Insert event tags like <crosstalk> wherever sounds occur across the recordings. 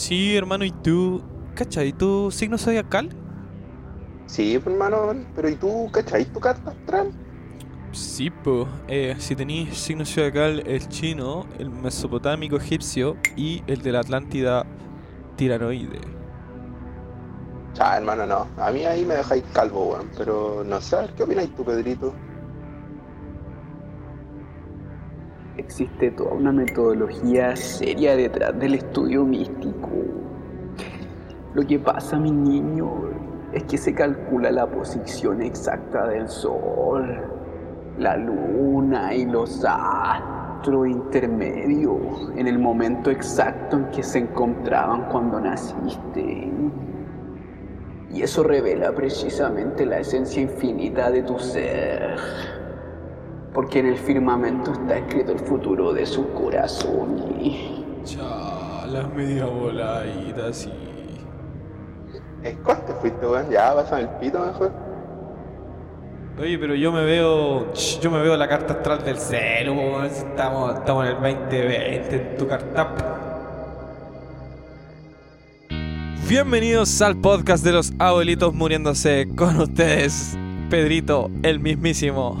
Sí, hermano, ¿y tú? ¿Cachai? ¿Tu signo zodiacal? Sí, pues, hermano, pero ¿y tú, cachai tu carta astral? Sí, pues. si tenéis signo zodiacal, el chino, el mesopotámico egipcio y el de la Atlántida tiranoide. Chá, hermano, no. A mí ahí me dejáis calvo, weón. Pero no sé, ¿qué opináis tú, Pedrito? Existe toda una metodología seria detrás del estudio místico. Lo que pasa, mi niño, es que se calcula la posición exacta del Sol, la Luna y los astros intermedios en el momento exacto en que se encontraban cuando naciste. Y eso revela precisamente la esencia infinita de tu ser. Porque en el firmamento está escrito el futuro de su corazón. Y... Cha, las media voladitas y. ¿Cuál te fuiste, weón? Ya, pásame el pito mejor. Oye, pero yo me veo. Yo me veo la carta astral del celo, weón. Estamos, estamos en el 2020 en tu carta. Bienvenidos al podcast de los abuelitos muriéndose con ustedes, Pedrito, el mismísimo.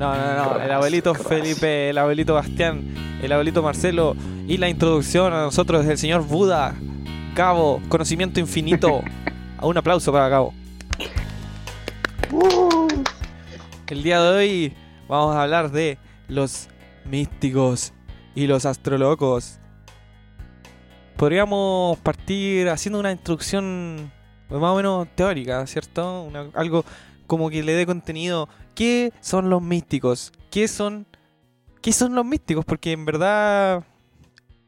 No, no, no, el abuelito Felipe, el abuelito Bastián, el abuelito Marcelo y la introducción a nosotros del señor Buda, Cabo, conocimiento infinito. <laughs> Un aplauso para Cabo. El día de hoy vamos a hablar de los místicos y los astrolocos podríamos partir haciendo una introducción más o menos teórica, ¿cierto? algo como que le dé contenido. ¿Qué son los místicos? ¿Qué son, qué son los místicos? Porque en verdad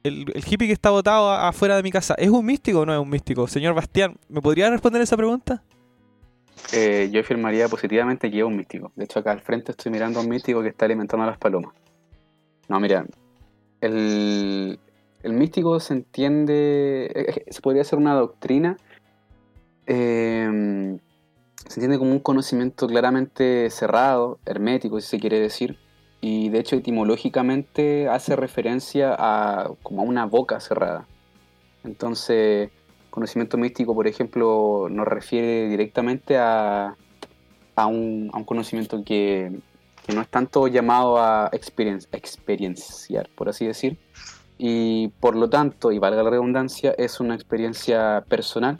el, hippie que está botado afuera de mi casa, ¿es un místico o no es un místico? Señor Bastián, ¿me podría responder esa pregunta? Eh, yo afirmaría positivamente que es un místico. De hecho, acá al frente estoy mirando a un místico que está alimentando a las palomas. No, mira, el, místico se entiende, eh, se podría ser una doctrina, se entiende como un conocimiento claramente cerrado, hermético, si se quiere decir, y de hecho etimológicamente hace referencia a como a una boca cerrada. Entonces, conocimiento místico, por ejemplo, nos refiere directamente a, a, un, conocimiento que, no es tanto llamado a experienciar, por así decir, y por lo tanto, y valga la redundancia, es una experiencia personal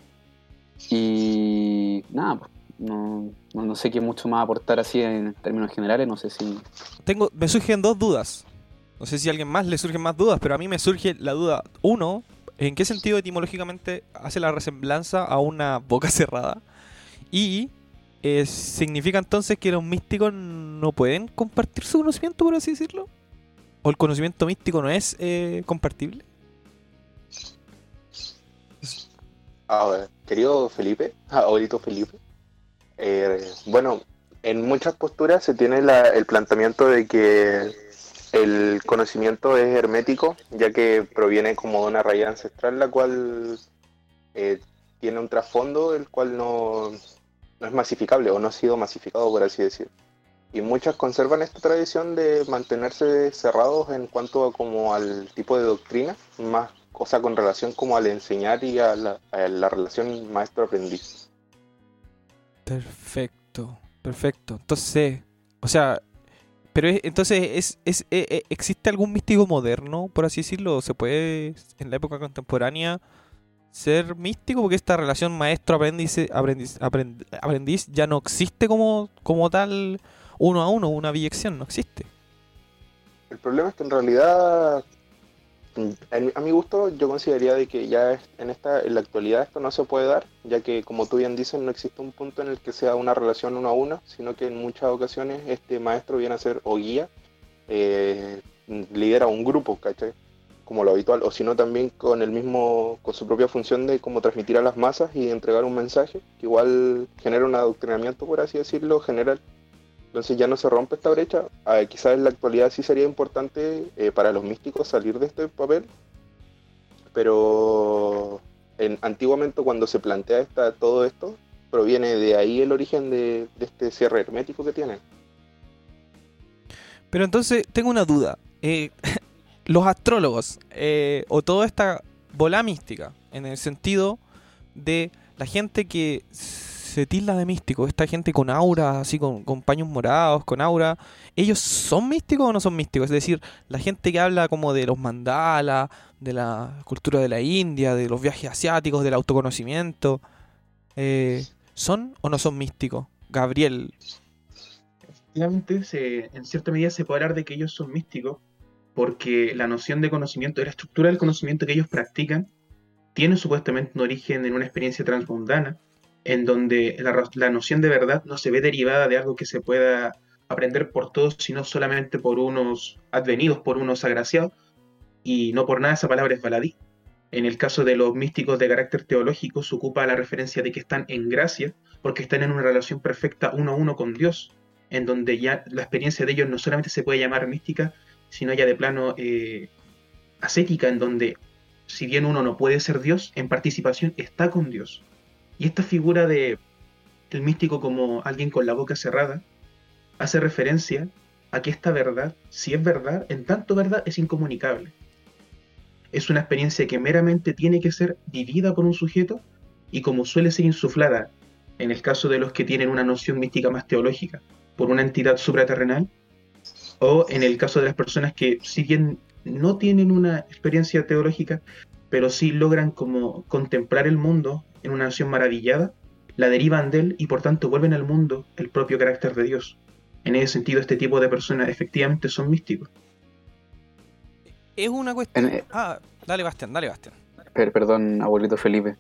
y nada, pues, no, no, sé qué mucho más aportar así en términos generales, no sé si... Tengo, me surgen dos dudas, no sé si a alguien más le surgen más dudas, pero a mí me surge la duda, uno, ¿en qué sentido etimológicamente hace la resemblanza a una boca <laughs> cerrada? Y eh, ¿significa entonces que los místicos no pueden compartir su conocimiento, por así decirlo? o el conocimiento místico no es eh, compartible? A ver, querido Felipe, <laughs> abuelito Felipe, eh, bueno, en muchas posturas se tiene el planteamiento de que el conocimiento es hermético, ya que proviene como de una raíz ancestral, la cual eh, tiene un trasfondo, el cual no, no es masificable o no ha sido masificado, por así decirlo y muchas conservan esta tradición de mantenerse cerrados en cuanto a como al tipo de doctrina, más cosa con relación como al enseñar y a la, relación maestro-aprendiz. Perfecto, perfecto. Entonces, o sea, pero entonces es, es, e, e, existe algún místico moderno, por así decirlo, se puede en la época contemporánea ser místico porque esta relación maestro aprendiz aprendiz, aprendiz ya no existe como como tal uno a uno, una biyección, no existe. El problema es que en realidad, a mi gusto, yo consideraría de que ya en esta, en la actualidad esto no se puede dar, ya que como tú bien dices, no existe un punto en el que sea una relación uno a uno, sino que en muchas ocasiones este maestro viene a ser o guía, eh, lidera un grupo, como lo habitual, o si no también con el mismo, con su propia función de como transmitir a las masas y entregar un mensaje, que igual genera un adoctrinamiento, por así decirlo, general, entonces ya no se rompe esta brecha. Ah, quizás en la actualidad sí sería importante eh, para los místicos salir de este papel, pero en, antiguamente cuando se plantea esta, todo esto, proviene de ahí el origen de, este cierre hermético que tienen. Pero entonces tengo una duda. Eh, <laughs> los astrólogos eh, o toda esta bola mística, en el sentido de la gente que se tilda de místico, esta gente con aura, así con, con paños morados, con aura, ¿ellos son místicos o no son místicos? Es decir, la gente que habla como de los mandalas, de la cultura de la India, de los viajes asiáticos, del autoconocimiento, eh, ¿son o no son místicos? Gabriel, Efectivamente, se- en cierta medida se puede hablar de que ellos son místicos, porque la noción de conocimiento, la estructura del conocimiento que ellos practican, tiene supuestamente un origen en una experiencia transmundana, en donde la, noción de verdad no se ve derivada de algo que se pueda aprender por todos, sino solamente por unos advenidos, por unos agraciados, y no por nada esa palabra es baladí. En el caso de los místicos de carácter teológico, se ocupa la referencia de que están en gracia, porque están en una relación perfecta uno a uno con Dios, en donde ya la experiencia de ellos no solamente se puede llamar mística, sino ya de plano eh, ascética, en donde si bien uno no puede ser Dios, en participación está con Dios. Y esta figura de el místico como alguien con la boca cerrada hace referencia a que esta verdad, si es verdad, en tanto verdad es incomunicable. Es una experiencia que meramente tiene que ser vivida por un sujeto y como suele ser insuflada, en el caso de los que tienen una noción mística más teológica, por una entidad supraterrenal, o en el caso de las personas que si no tienen una experiencia teológica, pero sí logran como contemplar el mundo en una noción maravillada, la derivan de él y por tanto vuelven al mundo el propio carácter de Dios. En ese sentido, este tipo de personas efectivamente son místicos. es una cuestión... En- Ah, dale Bastián, dale Bastián. Per- perdón, abuelito Felipe.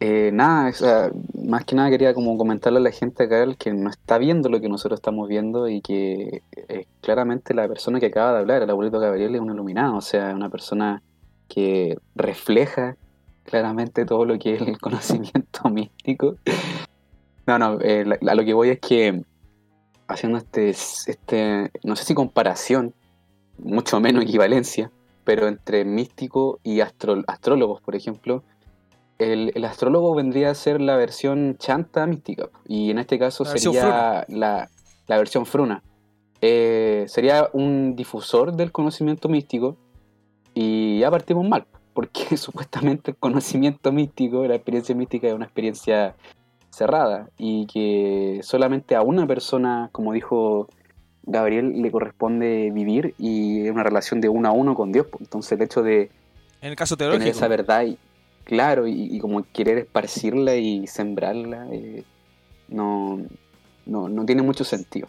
Eh, nada, o sea, más que nada quería como comentarle a la gente acá el que no está viendo lo que nosotros estamos viendo y que eh, claramente la persona que acaba de hablar, el abuelito Gabriel, es un iluminado, o sea, una persona que refleja claramente todo lo que es el <laughs> conocimiento místico. No, no, eh, a lo que voy es que haciendo este, este, no sé si comparación, mucho menos equivalencia, pero entre místico y astro- astrólogos, por ejemplo, el, el astrólogo vendría a ser la versión chanta mística, y en este caso La sería la, la versión fruna. Eh, sería un difusor del conocimiento místico, y ya partimos mal, porque <laughs> supuestamente el conocimiento místico, la experiencia mística es una experiencia cerrada, y que solamente a una persona, como dijo Gabriel, le corresponde vivir y es una relación de uno a uno con Dios. pues. Entonces el hecho de En el caso tener esa verdad y, claro y, y como querer esparcirla y sembrarla eh, no, no, no tiene mucho sentido.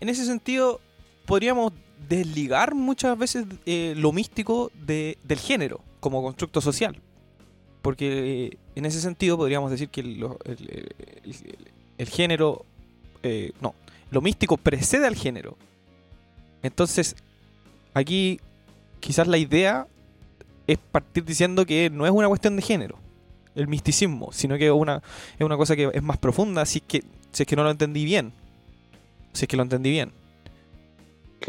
En ese sentido, podríamos desligar muchas veces eh, lo místico de- del género como constructo social. Porque eh, en ese sentido podríamos decir que el, género... eh, no, lo místico precede al género. Entonces, aquí quizás la idea es partir diciendo que no es una cuestión de género, el misticismo, sino que es una, cosa que es más profunda es que, si es que no lo entendí bien. Si es que lo entendí bien.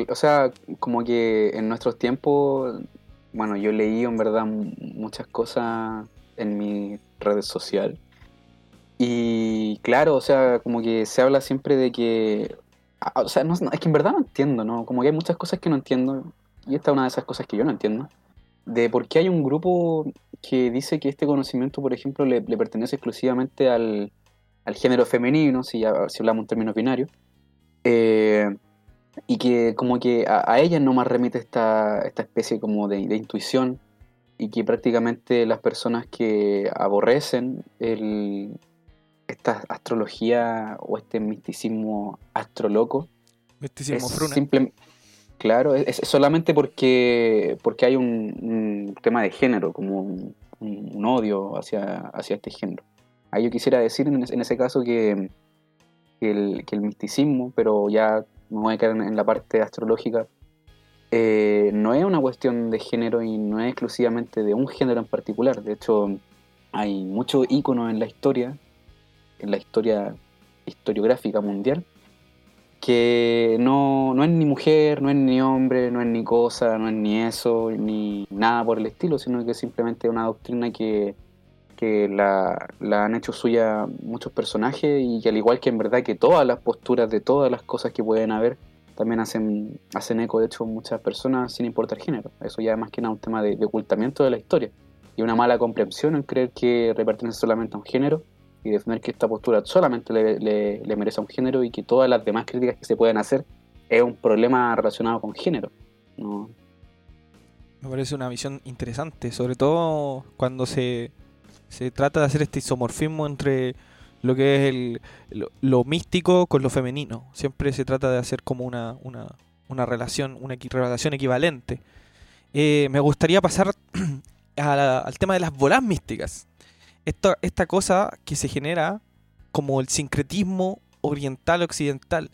O sea, como que en nuestros tiempos, bueno, yo leí en verdad muchas cosas en mi red social. Y claro, o sea, como que se habla siempre de que... ah, O sea, no, es que en verdad no entiendo, ¿no? Como que hay muchas cosas que no entiendo. Y esta es una de esas cosas que yo no entiendo. De por qué hay un grupo que dice que este conocimiento, por ejemplo, le, le pertenece exclusivamente al, al género femenino, si, si hablamos en términos binarios. Eh, y que como que a, a ellas nomás remite esta, esta especie como de, de intuición y que prácticamente las personas que aborrecen el, esta astrología o este misticismo astroloco Misticismo es simple- claro, es, es solamente porque, porque hay un, un tema de género, como un, un- un odio hacia, hacia este género. Ahí yo quisiera decir en, ese- en ese caso que, que el, que el misticismo, pero ya me a quedar en, la parte astrológica, eh, no es una cuestión de género y no es exclusivamente de un género en particular. De hecho, hay muchos íconos en la historia, en la historia historiográfica mundial, que no, no es ni mujer, no es ni hombre, no es ni cosa, no es ni eso, ni nada por el estilo, sino que simplemente una doctrina que, que la, han hecho suya muchos personajes y que al igual que en verdad que todas las posturas de todas las cosas que pueden haber, también hacen, hacen eco de hecho muchas personas sin importar género. Eso ya es más que nada un tema de, ocultamiento de la historia. y una mala comprensión en creer que pertenece solamente a un género y defender que esta postura solamente le, le- le merece a un género y que todas las demás críticas que se pueden hacer es un problema relacionado con género. No, Me parece una visión interesante, sobre todo cuando se, se trata de hacer este isomorfismo entre lo que es el, lo, místico con lo femenino. Siempre se trata de hacer como una, una, una relación, una relación equivalente. Eh, me gustaría pasar <clears throat> al tema de las bolas místicas. Esto, esta cosa que se genera como el sincretismo oriental-occidental.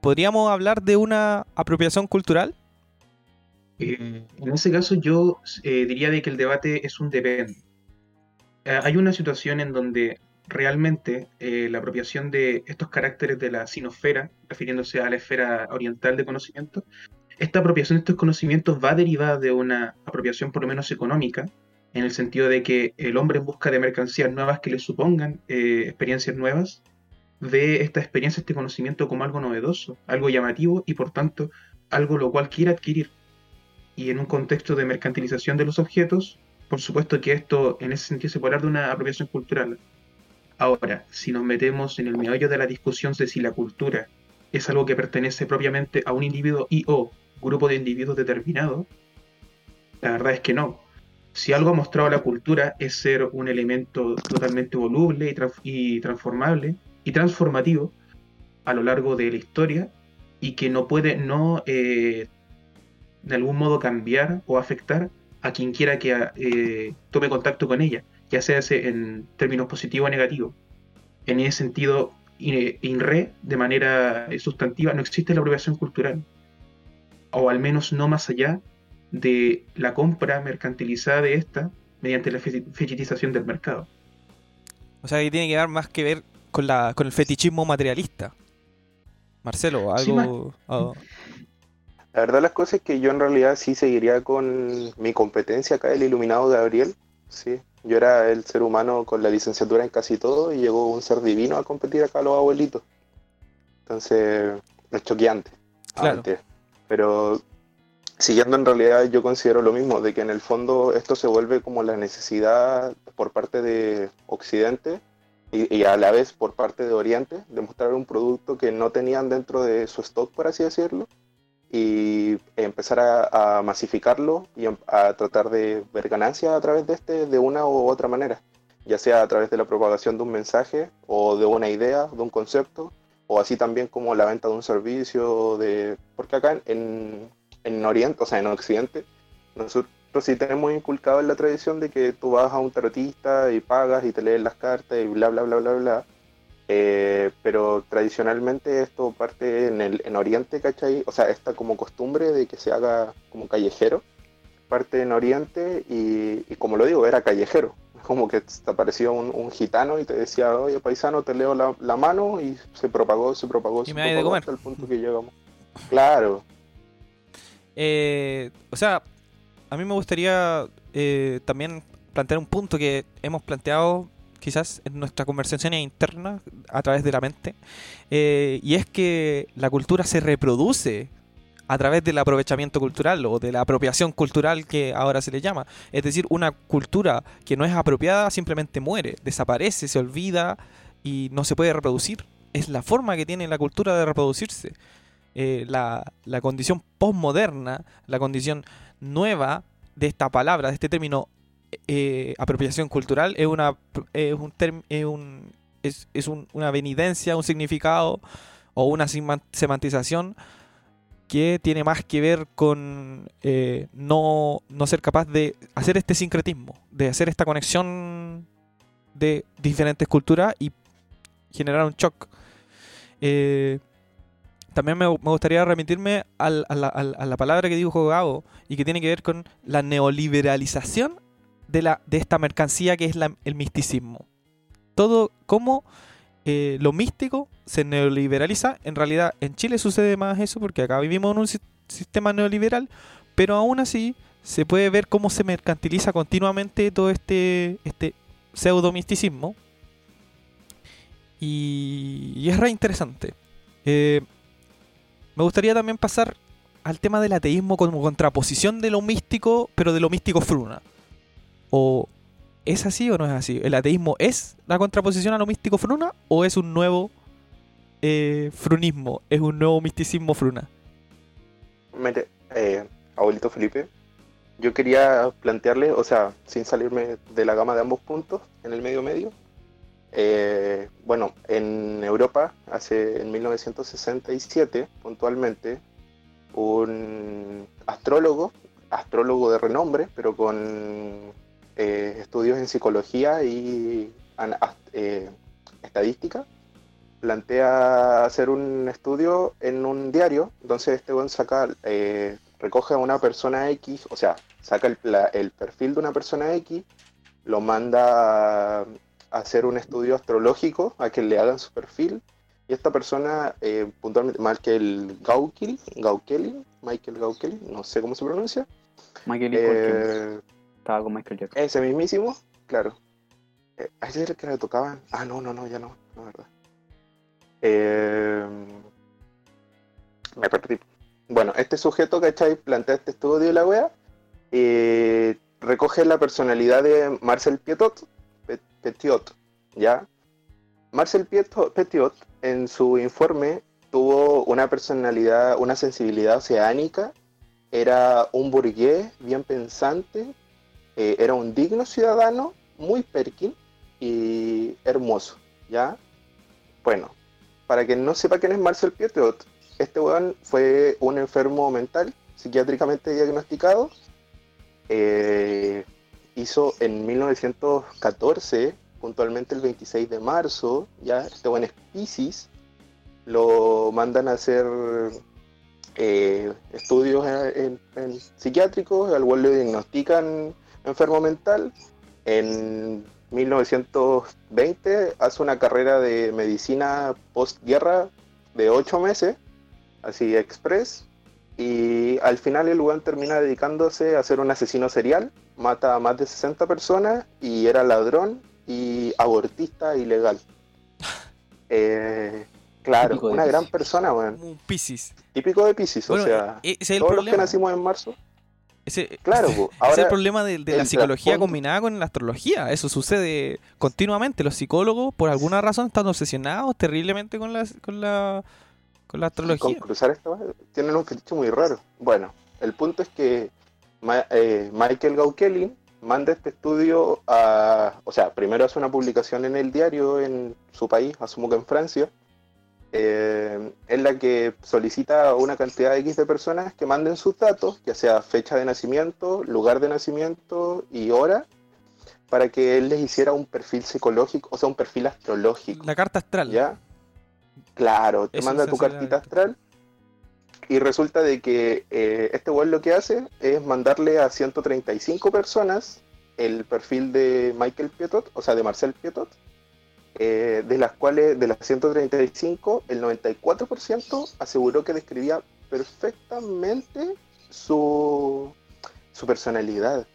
¿Podríamos hablar de una apropiación cultural? Eh, en ese caso yo eh, diría de que el debate es un depende. Eh, hay una situación en donde realmente eh, la apropiación de estos caracteres de la sinosfera, refiriéndose a la esfera oriental de conocimiento, esta apropiación de estos conocimientos va derivada de una apropiación por lo menos económica, en el sentido de que el hombre en busca de mercancías nuevas que le supongan eh, experiencias nuevas, ve esta experiencia, este conocimiento como algo novedoso, algo llamativo y por tanto algo lo cual quiere adquirir. Y en un contexto de mercantilización de los objetos, por supuesto que esto en ese sentido se puede hablar de una apropiación cultural. Ahora, si nos metemos en el meollo de la discusión de si la cultura es algo que pertenece propiamente a un individuo y o grupo de individuos determinado, la verdad es que no. Si algo ha mostrado la cultura es ser un elemento totalmente voluble y, y transformable y transformativo a lo largo de la historia y que no puede no eh, de algún modo cambiar o afectar a quien quiera que eh, tome contacto con ella, ya sea en términos positivos o negativos. En ese sentido, in, in re, de manera eh, sustantiva, no existe la apropiación cultural, o al menos no más allá de la compra mercantilizada de esta mediante la fe- fetichización del mercado. O sea, que tiene que ver más que ver con, la, con el fetichismo materialista. Marcelo, Sí, algo... La verdad las cosas es que yo en realidad sí seguiría con mi competencia acá, el iluminado Gabriel. Sí, yo era el ser humano con la licenciatura en casi todo y llegó un ser divino a competir acá a los abuelitos. Entonces, es choqueante. Ah, Claro. mentira. Pero siguiendo en realidad yo considero lo mismo, de que en el fondo esto se vuelve como la necesidad por parte de Occidente y, y a la vez por parte de Oriente de mostrar un producto que no tenían dentro de su stock, por así decirlo, y empezar a, masificarlo y em- a tratar de ver ganancias a través de este de una u otra manera, ya sea a través de la propagación de un mensaje o de una idea, de un concepto, o así también como la venta de un servicio, de porque acá en, en, en Oriente, o sea, en Occidente, nosotros sí tenemos inculcado en la tradición de que tú vas a un tarotista y pagas y te lees las cartas y bla, bla, bla, bla, bla. Eh, pero tradicionalmente esto parte en, el, en Oriente, ¿cachai? O sea, esta como costumbre de que se haga como callejero, parte en Oriente y, y como lo digo, era callejero. <laughs> Como que te aparecía un, un gitano y te decía, oye, paisano, te leo la, la mano y se propagó, se propagó, Y se me hay de propagó comer. hasta el punto que llegamos. Claro, Eh, o sea, a mí me gustaría eh, también plantear un punto que hemos planteado quizás en nuestra conversación interna a través de la mente, eh, y es que la cultura se reproduce a través del aprovechamiento cultural o de la apropiación cultural que ahora se le llama. Es decir, una cultura que no es apropiada simplemente muere, desaparece, se olvida y no se puede reproducir. Es la forma que tiene la cultura de reproducirse. Eh, la, la condición postmoderna, la condición nueva de esta palabra, de este término eh, apropiación cultural, es una es un es, un, es, un- una venidencia, un significado o una semantización que tiene más que ver con eh, no, no ser capaz de hacer este sincretismo, de hacer esta conexión de diferentes culturas y generar un shock. Eh, también me, gustaría remitirme a, la, a la palabra que dijo Gabo y que tiene que ver con la neoliberalización de, la, de esta mercancía que es la- el misticismo. Todo como eh, lo místico se neoliberaliza. En realidad en Chile sucede más eso porque acá vivimos en un si- sistema neoliberal, pero aún así se puede ver cómo se mercantiliza continuamente todo este, este pseudo misticismo. Y, y es re interesante. Eh, me gustaría también pasar al tema del ateísmo como contraposición de lo místico, pero de lo místico fruna. O ¿Es así o no es así? ¿El ateísmo es la contraposición a lo místico fruna o es un nuevo eh, frunismo? ¿Es un nuevo misticismo fruna? Mire, eh, abuelito Felipe, yo quería plantearle, o sea, sin salirme de la gama de ambos puntos, en el medio medio. eh, bueno, en Europa, hace en 1967, puntualmente, un astrólogo, astrólogo de renombre, pero con eh, estudios en psicología y eh, estadística, plantea hacer un estudio en un diario, entonces este buen saca, eh, recoge a una persona X, o sea, saca el, perfil de una persona X, lo manda a hacer un estudio astrológico, a que le hagan su perfil, y esta persona, eh, puntualmente, Michael Gaukeli, Gaukeli, Michael Gaukeli, no sé cómo se pronuncia, Michael eh, ese mismísimo, claro. Eh, ¿A ese era el que le tocaban? Ah, no, no, no, ya no, no, verdad. Eh, me perdí. Bueno, este sujeto, ¿cachai? Plantea este estudio de la wea. eh, recoge la personalidad de Marcel Pietot, Pe- Petiot, ¿ya? Marcel Pieto- Petiot, en su informe, tuvo una personalidad, una sensibilidad oceánica, era un burgués bien pensante, eh, era un digno ciudadano, muy perkin y hermoso, ¿ya? Bueno, para quien no sepa quién es Marcel Pietot, este weón fue un enfermo mental, psiquiátricamente diagnosticado, eh, hizo en 1914, puntualmente el 26 de marzo, ya, este weón es Pisces, lo mandan a hacer eh, estudios psiquiátricos, al cual le diagnostican enfermo mental. En 1920 hace una carrera de medicina postguerra de 8 meses, así express, y al final el weón termina dedicándose a ser un asesino serial, mata a más de 60 personas y era ladrón y abortista ilegal. <laughs> Eh, claro, una gran Piscis. persona, weón. Un Piscis. Típico de Pisces, Bueno, o sea, e- todos los que nacimos en marzo. Ese, Claro, ese- es el problema de, de la psicología trasfondo- combinada con la astrología. Eso sucede continuamente. Los psicólogos, por alguna razón, están obsesionados terriblemente con la, con la, con la con astrología. cruzar esta weá, tienen un fetiche muy raro. Bueno, el punto es que Ma- eh, Michael Gaukeli manda este estudio a, o sea, primero hace una publicación en el diario en su país, asumo que en Francia, eh, en la que solicita a una cantidad X de personas que manden sus datos, ya sea fecha de nacimiento, lugar de nacimiento y hora, para que él les hiciera un perfil psicológico, o sea, un perfil astrológico. La carta astral. ¿Ya? Claro, te Eso manda tu cartita astral y resulta de que eh, este weón lo que hace es mandarle a 135 personas el perfil de Michael Pietot, o sea, de Marcel Pietot, eh, de las cuales, de las 135, el 94% aseguró que describía perfectamente su, su personalidad.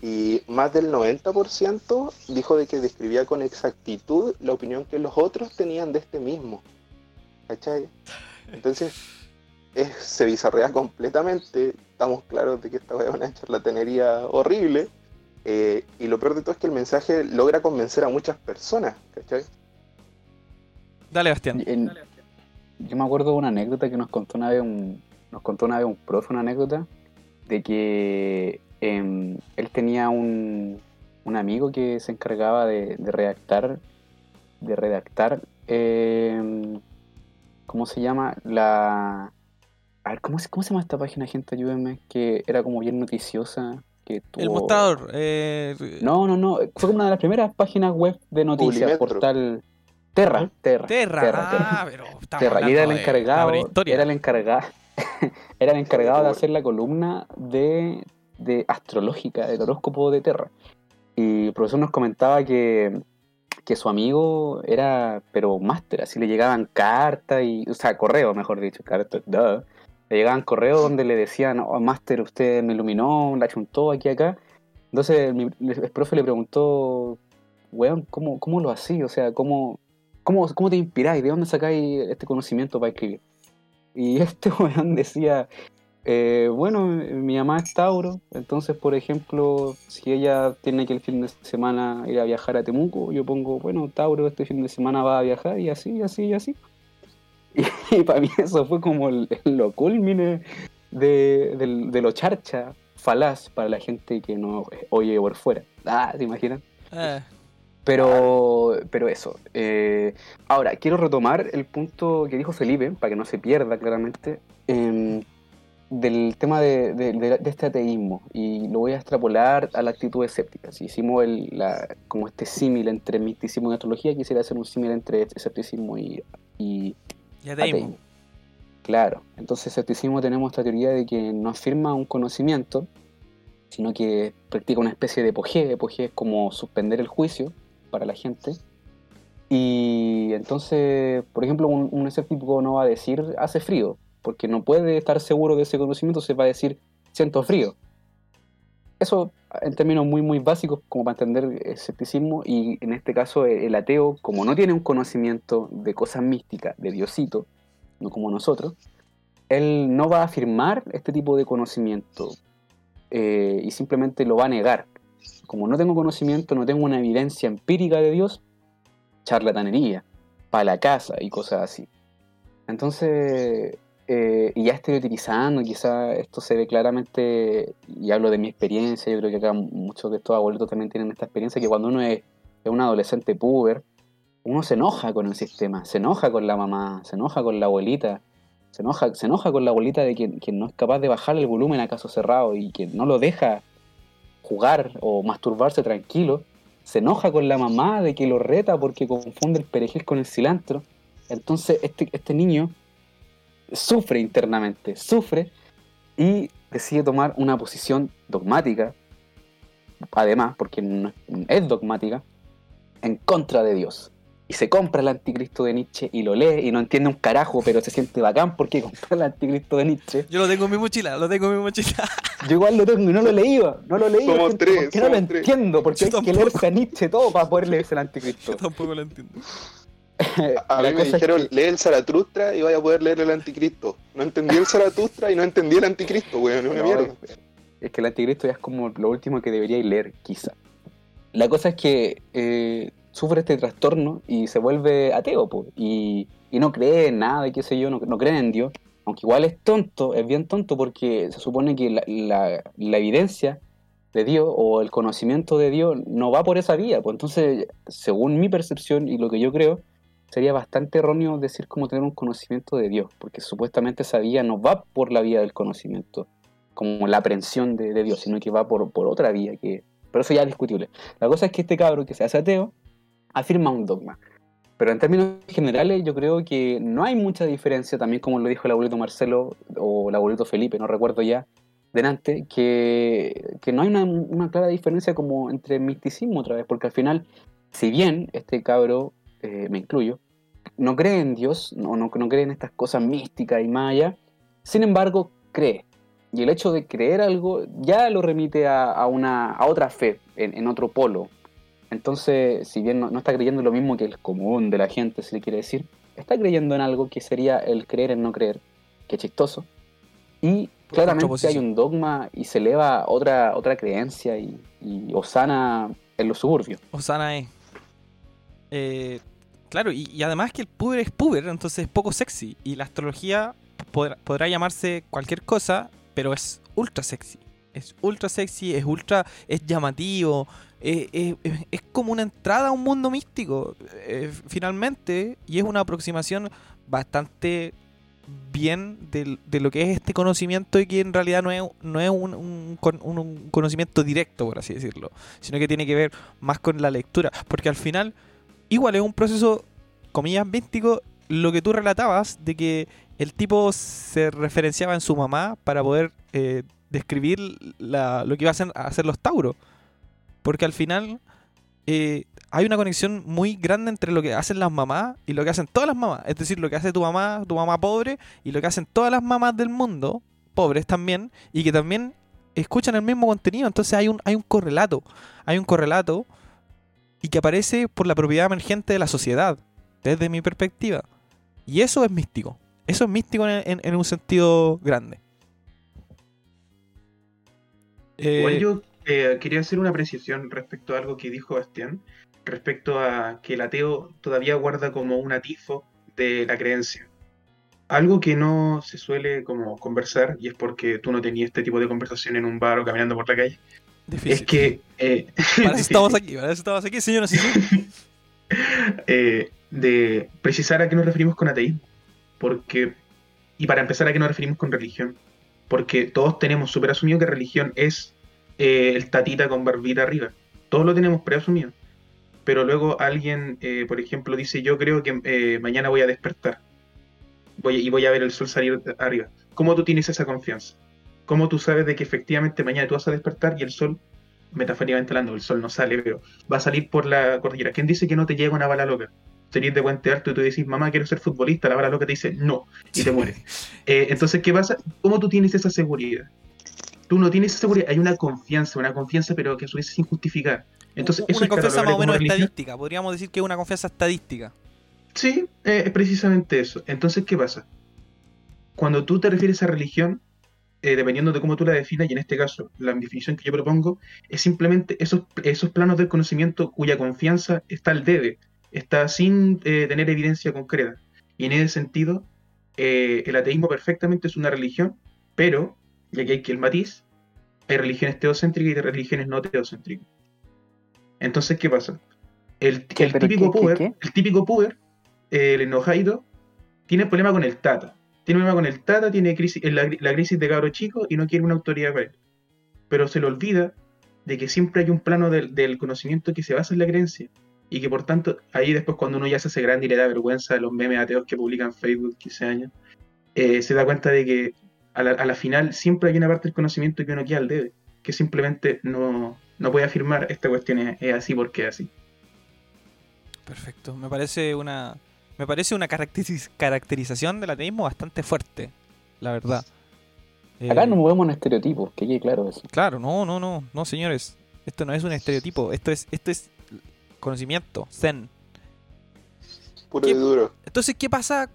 Y más del 90% dijo de que describía con exactitud la opinión que los otros tenían de este mismo. ¿Cachai? Entonces, es, se bizarrea completamente. Estamos claros de que esta es una charlatanería horrible. Eh, y lo peor de todo es que el mensaje logra convencer a muchas personas. ¿Cachai? Dale, Bastián. En- yo me acuerdo de una anécdota que nos contó una vez un, nos contó una vez un profe, una anécdota, de que em, él tenía un, un amigo que se encargaba de, de redactar, de redactar, em, ¿cómo se llama? La... A ver, ¿cómo, se- ¿cómo se llama esta página, gente? Ayúdenme, que era como bien noticiosa. Que El mostrador. eh, No, no, no. Fue una de las primeras páginas web de noticias, Publimetro. portal Terra, Terra. Terra. Terra, ah, pero estamos Terra, y era el de encargado, era el encargado, <laughs> era el encargado de hacer la columna de, de astrológica, del horóscopo de Terra. Y el profesor nos comentaba que, que su amigo era, pero máster, así le llegaban cartas, y, o sea, correo, mejor dicho, cartas, duh. Le llegaban correos donde le decían, oh, máster, usted me iluminó, la chuntó aquí acá. Entonces el, el profe le preguntó, weón, ¿cómo, cómo lo hacís? O sea, ¿cómo, cómo, cómo te inspiráis? ¿De dónde sacáis este conocimiento para escribir? Y <laughs> este weón decía, Eh, bueno, mi mamá es Tauro, entonces, por ejemplo, si ella tiene que el fin de semana ir a viajar a Temuco, yo pongo, bueno, Tauro este fin de semana va a viajar y así, y así, y así. <laughs> Y, para mí eso fue como el- lo culmine de, del- de lo charcha falaz para la gente que no oye por fuera. Ah, ¿se imaginan? Eh, Pero, pero eso. eh, ahora, quiero retomar el punto que dijo Felipe, para que no se pierda claramente, em, del tema de, de- de- de este ateísmo. Y lo voy a extrapolar a la actitud escéptica. Si hicimos el, la- como este símil entre misticismo y astrología, quisiera hacer un símil entre escepticismo y, y te ateísmo. Claro, entonces escepticismo tenemos esta teoría de que no afirma un conocimiento, sino que practica una especie de epogé. Epogé es como suspender el juicio para la gente. Y entonces, por ejemplo, un, un escéptico no va a decir hace frío, porque no puede estar seguro de ese conocimiento, se va a decir siento frío. Eso en términos muy muy básicos como para entender escepticismo y en este caso el ateo como no tiene un conocimiento de cosas místicas, de Diosito, no como nosotros, él no va a afirmar este tipo de conocimiento eh, y simplemente lo va a negar. Como no tengo conocimiento, no tengo una evidencia empírica de Dios, charlatanería, para la casa y cosas así. Entonces, eh, y ya estereotipizando, quizá esto se ve claramente, y hablo de mi experiencia, yo creo que acá muchos de estos abuelitos también tienen esta experiencia, que cuando uno es, es un adolescente puber, uno se enoja con el sistema, se enoja con la mamá, se enoja con la abuelita, se enoja, se enoja con la abuelita de que no es capaz de bajar el volumen a caso cerrado y que no lo deja jugar o masturbarse tranquilo, se enoja con la mamá de que lo reta porque confunde el perejil con el cilantro. Entonces este, este niño sufre internamente, sufre y decide tomar una posición dogmática, además, porque no es dogmática, en contra de Dios. Y se compra el anticristo de Nietzsche y lo lee y no entiende un carajo, pero se siente bacán porque <laughs> compró el anticristo de Nietzsche. Yo lo tengo en mi mochila, lo tengo en mi mochila. <laughs> Yo igual lo tengo y no lo leía, no lo leía. Somos gente, tres, porque no lo somos tres. entiendo, porque Yo hay que leerse a Nietzsche todo para poder leerse el <laughs> anticristo. Yo tampoco lo entiendo. A mí me es dijeron, que- lee el Zaratustra y vaya a poder leer el Anticristo. No entendí el Zaratustra y no entendí el Anticristo, weón, es una No, mierda. Es que el anticristo ya es como lo último que deberíais leer, quizá. La cosa es que eh, sufre este trastorno y se vuelve ateo, po, y, y no cree en nada, y qué sé yo, no, no cree en Dios. Aunque igual es tonto, es bien tonto porque se supone que la, la- la evidencia de Dios o el conocimiento de Dios no va por esa vía. Pues entonces, según mi percepción y lo que yo creo, sería bastante erróneo decir como tener un conocimiento de Dios, porque supuestamente esa vía no va por la vía del conocimiento, como la aprehensión de, Dios, sino que va por, por otra vía, que pero eso ya es discutible. La cosa es que este cabro que se hace ateo afirma un dogma. Pero en términos generales yo creo que no hay mucha diferencia, también como lo dijo el abuelito Marcelo o el abuelito Felipe, no recuerdo ya, delante, que, que no hay una, una clara diferencia como entre misticismo otra vez, porque al final, si bien este cabro, eh, me incluyo, no cree en Dios, no, no, no cree en estas cosas místicas y allá, sin embargo cree. Y el hecho de creer algo ya lo remite a, a una, a otra fe, en, en otro polo. Entonces, si bien no, no está creyendo lo mismo que el común de la gente, se le quiere decir, está creyendo en algo que sería el creer en no creer, que es chistoso. Y claramente hay un dogma y se eleva otra, otra creencia y, y Osana en los suburbios. Osana es. Eh, claro, y, además que el puber es puber, entonces es poco sexy. Y la astrología podrá, llamarse cualquier cosa, pero es ultra sexy. Es ultra sexy, es ultra. es llamativo. Es, es- es- es como una entrada a un mundo místico, eh, finalmente. Y es una aproximación bastante bien del- de, lo que es este conocimiento y que en realidad no es, no es un, un un- un conocimiento directo, por así decirlo, sino que tiene que ver más con la lectura, porque al final igual es un proceso, comillas, místico, lo que tú relatabas de que el tipo se referenciaba en su mamá para poder eh, describir la- lo que iba a hacer, los tauros, porque al final eh, hay una conexión muy grande entre lo que hacen las mamás y lo que hacen todas las mamás. Es decir, lo que hace tu mamá, tu mamá pobre, y lo que hacen todas las mamás del mundo, pobres también, y que también escuchan el mismo contenido. Entonces hay un, hay un correlato. Hay un correlato y que aparece por la propiedad emergente de la sociedad, desde mi perspectiva. Y eso es místico. Eso es místico en, en- en un sentido grande. Eh, Igual yo eh, quería hacer una apreciación respecto a algo que dijo Bastián, respecto a que el ateo todavía guarda como un atisbo de la creencia. Algo que no se suele como conversar, y es porque tú no tenías este tipo de conversación en un bar o caminando por la calle, difícil. es que... eh, Para eso <laughs> estamos aquí, para eso estamos aquí, señoras y señores. <laughs> eh, de precisar a qué nos referimos con ateísmo. Porque, y para empezar, a qué nos referimos con religión. Porque todos tenemos súper asumido que religión es eh, el tatita con barbita arriba. Todos lo tenemos preasumido. Pero luego alguien, eh, por ejemplo, dice: Yo creo que mañana voy a despertar. Voy, y voy a ver el sol salir arriba. ¿Cómo tú tienes esa confianza? ¿Cómo tú sabes de que efectivamente mañana tú vas a despertar y el sol, metafóricamente hablando, el sol no sale, pero va a salir por la cordillera? ¿Quién dice que no te llega una bala loca? Serías de Puente Alto y tú decís, mamá, quiero ser futbolista, la bala loca te dice, no, y te mueres. Eh, entonces, ¿qué pasa? ¿Cómo tú tienes esa seguridad? Tú no tienes esa seguridad, hay una confianza, una confianza, pero que a su vez es sin justificar. Entonces, una es confianza más o menos estadística. Podríamos decir que es una confianza estadística. Sí, eh, es precisamente eso. Entonces, ¿qué pasa? Cuando tú te refieres a religión, eh, dependiendo de cómo tú la definas, y en este caso, la definición que yo propongo, es simplemente esos, esos planos del conocimiento cuya confianza está al debe, está sin eh, tener evidencia concreta. Y en ese sentido, eh, el ateísmo perfectamente es una religión, pero, y aquí hay que el matiz, hay religiones teocéntricas y religiones no teocéntricas. Entonces, ¿qué pasa? El, el ¿Pero típico puber, el típico puber, el enojado, tiene problema con el tata. Tiene problema con el tata, tiene crisis, la, la crisis de cabro chico y no quiere una autoridad para él. Pero se le olvida de que siempre hay un plano del, del conocimiento que se basa en la creencia. Y que por tanto, ahí después cuando uno ya se hace grande y le da vergüenza a los memes ateos que publican Facebook 15 años, eh, se da cuenta de que a la, a la final siempre hay una parte del conocimiento que uno queda al debe, que simplemente no, no puede afirmar esta cuestión es, es así porque es así. Perfecto. Me parece una. Me parece una caracteriz- caracterización del ateísmo bastante fuerte, la verdad. Eh, Acá no movemos en estereotipos, que quede claro eso. Claro, no, no, no, no, señores. Esto no es un estereotipo, esto es, esto es conocimiento, zen. Puro ¿Qué- y duro. Entonces, ¿qué pasa?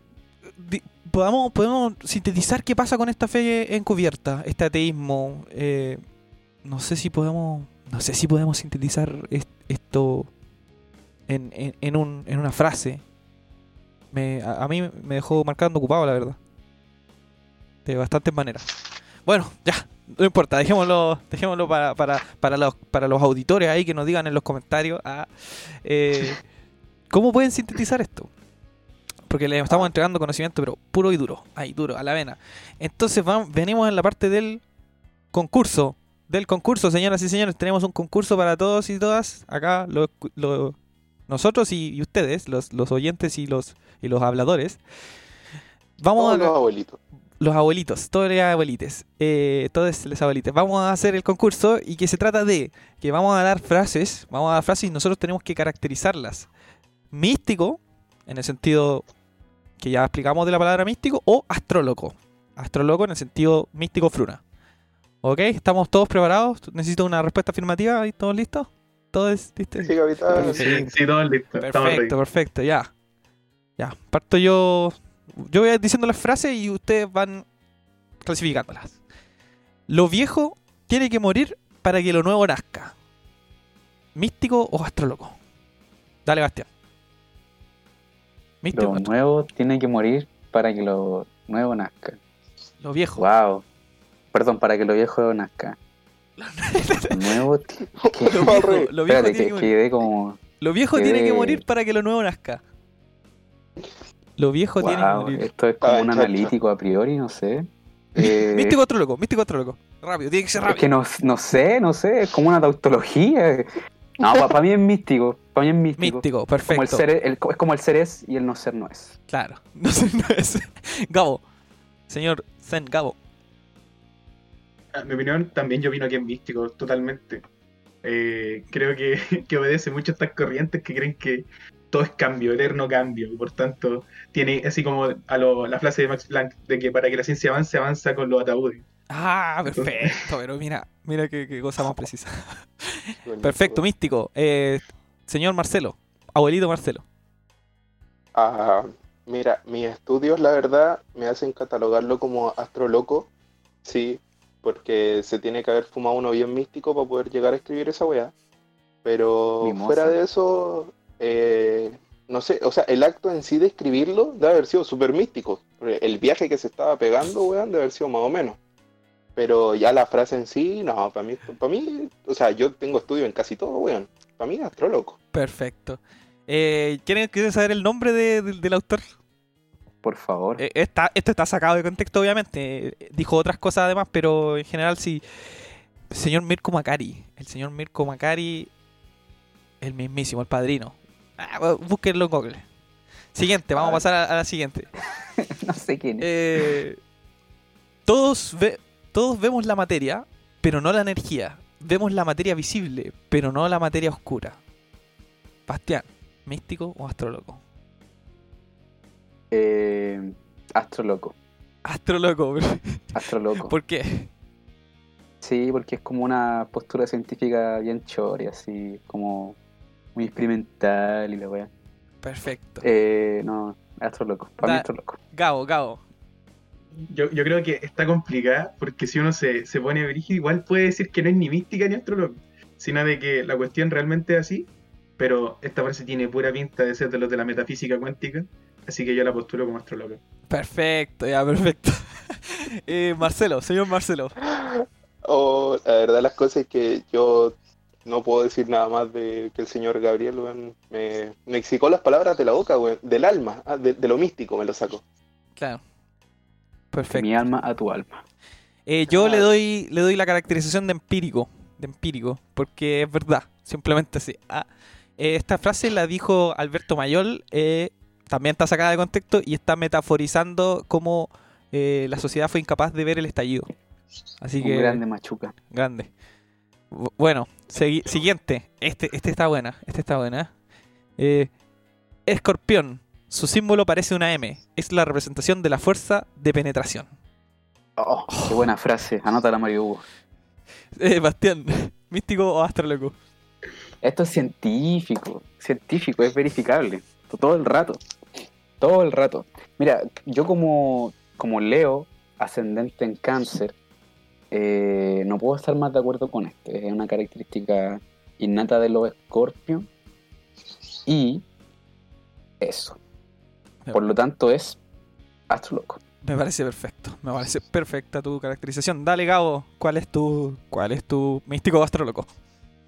Podamos, podemos sintetizar qué pasa con esta fe encubierta, este ateísmo. Eh, no sé si podemos, no sé si podemos sintetizar es- esto en, en, en un, en una frase. Me, a, a mí me dejó marcando ocupado, la verdad. De bastantes maneras. Bueno, ya, no importa, dejémoslo, dejémoslo para, para, para, los, para los auditores ahí que nos digan en los comentarios. ah, eh, <laughs> ¿Cómo pueden sintetizar esto? Porque les estamos entregando conocimiento, pero puro y duro. Ahí, duro, a la vena. Entonces vam- venimos en la parte del concurso. Del concurso, señoras y señores. Tenemos un concurso para todos y todas. Acá lo- lo- nosotros y, y ustedes, los, los oyentes y los, y los habladores. Vamos Todos a, los abuelitos. los abuelitos, todos los abuelites, eh, todos los abuelitos. Vamos a hacer el concurso y que se trata de que vamos a dar frases, vamos a dar frases y nosotros tenemos que caracterizarlas. Místico, en el sentido que ya explicamos de la palabra místico, o astrólogo. Astrólogo en el sentido místico fruna. ¿Ok? ¿Estamos todos preparados? Necesito una respuesta afirmativa. ¿Ahí todos listos? Sí, capitán. Sí. Todo listo. estamos ready. Perfecto, perfecto, ya. Ya, parto yo. Yo voy diciendo las frases y ustedes van clasificándolas. Lo viejo tiene que morir para que lo nuevo nazca. ¿Místico o astrólogo? Dale, Bastián. ¿Místico Lo nuevo tiene que morir para que lo nuevo nazca. Lo viejo. Wow. Perdón, para que lo viejo nazca. <laughs> <laughs> Lo viejo, <laughs> lo viejo Espérate, tiene que que morir. como. Lo viejo tiene que morir para que lo nuevo nazca. Lo viejo tiene que morir. esto es como Ah, un analítico a priori, no sé. Eh, Místico astrólogo, místico astrólogo. Rápido, tiene que ser es rápido. que no, no sé, no sé, es como una tautología. No, para mí es místico. Para mí es místico. Místico, Como el perfecto. ser, el- es como el ser es y el no ser no es. Claro. No sé, no es. Gabo. Señor Zen, Gabo. Ah, Mi opinión, también yo opino que es místico, totalmente. Eh, creo que, <laughs> que obedece mucho a estas corrientes que creen que todo es cambio, eterno cambio, y por tanto tiene así como a lo- la frase de Max Planck de que para que la ciencia avance, avanza con los ataúdes. Ah, perfecto. <laughs> Pero mira, mira qué, qué cosa más precisa. Perfecto, místico. Eh, señor Marcelo. Abuelito Marcelo. Ah, mira, mis estudios, la verdad, me hacen catalogarlo como astroloco, sí, porque se tiene que haber fumado uno bien místico para poder llegar a escribir esa weá. Pero Mimosa. fuera de eso, eh, no sé, o sea, el acto en sí de escribirlo debe haber sido súper místico. El viaje que se estaba pegando, weón, debe haber sido más o menos. Pero ya la frase en sí, no, para mí, para mí, o sea, yo tengo estudio en casi todo, weón. Para mí es astrólogo. Perfecto. Eh, ¿quieren, quieren saber el nombre de- del- del autor? Por favor. Eh, está, esto está sacado de contexto, obviamente. Eh, Dijo otras cosas además, pero en general sí. El señor Mirko Macari. El señor Mirko Macari, el mismísimo, el padrino. Ah, búsquenlo en Google. Siguiente, vamos a pasar a, a la siguiente. <laughs> no sé quién es. Eh, todos, ve- todos vemos la materia, pero no la energía. Vemos la materia visible, pero no la materia oscura. Bastián, ¿místico o astrólogo? Eh, Astroloco. Astrólogo, Astroloco. ¿por qué? Sí, porque es como una postura científica bien chore, así como muy experimental y la wea. Perfecto. Eh, no, astroloco. Para mí astroloco. Gabo, Gabo. Yo, yo creo que está complicada porque si uno se, se pone brígido, igual puede decir que no es ni mística ni astrólogo, sino de que la cuestión realmente es así, pero esta frase tiene pura pinta de ser de los de la metafísica cuántica, así que yo la postulo como astrólogo. Perfecto, ya, perfecto. <laughs> Eh, Marcelo, señor Marcelo. O la verdad las cosas es que yo no puedo decir nada más de que el señor Gabriel me, me exicó las palabras de la boca, weón, del alma, ah, de, de lo místico me lo sacó. Claro. De Perfecto. mi alma a tu alma. Eh, yo le Claro. doy, le doy la caracterización de empírico. De empírico. Porque es verdad. Simplemente así. Ah, eh, esta frase la dijo Alberto Mayol. eh, también está sacada de contexto y está metaforizando cómo eh, la sociedad fue incapaz de ver el estallido. Así Un que. grande machuca. Grande. Bu- Bueno, segui- siguiente. Este, este está buena. Este está buena. Eh, escorpión. Su símbolo parece una M. Es la representación de la fuerza de penetración. Oh, qué buena frase. Anótala, Mario Hugo. <laughs> Eh, Bastián, <laughs> ¿místico o astrólogo? Esto es científico. Científico, es verificable. Todo el rato. Todo el rato. Mira, yo como, como Leo, ascendente en cáncer, eh, no puedo estar más de acuerdo con esto. Es una característica innata de los escorpios. Y eso. Por lo tanto, es astroloco. Me parece perfecto. Me parece perfecta tu caracterización. Dale, Gabo, ¿cuál es tu, cuál es tu místico o astrólogo?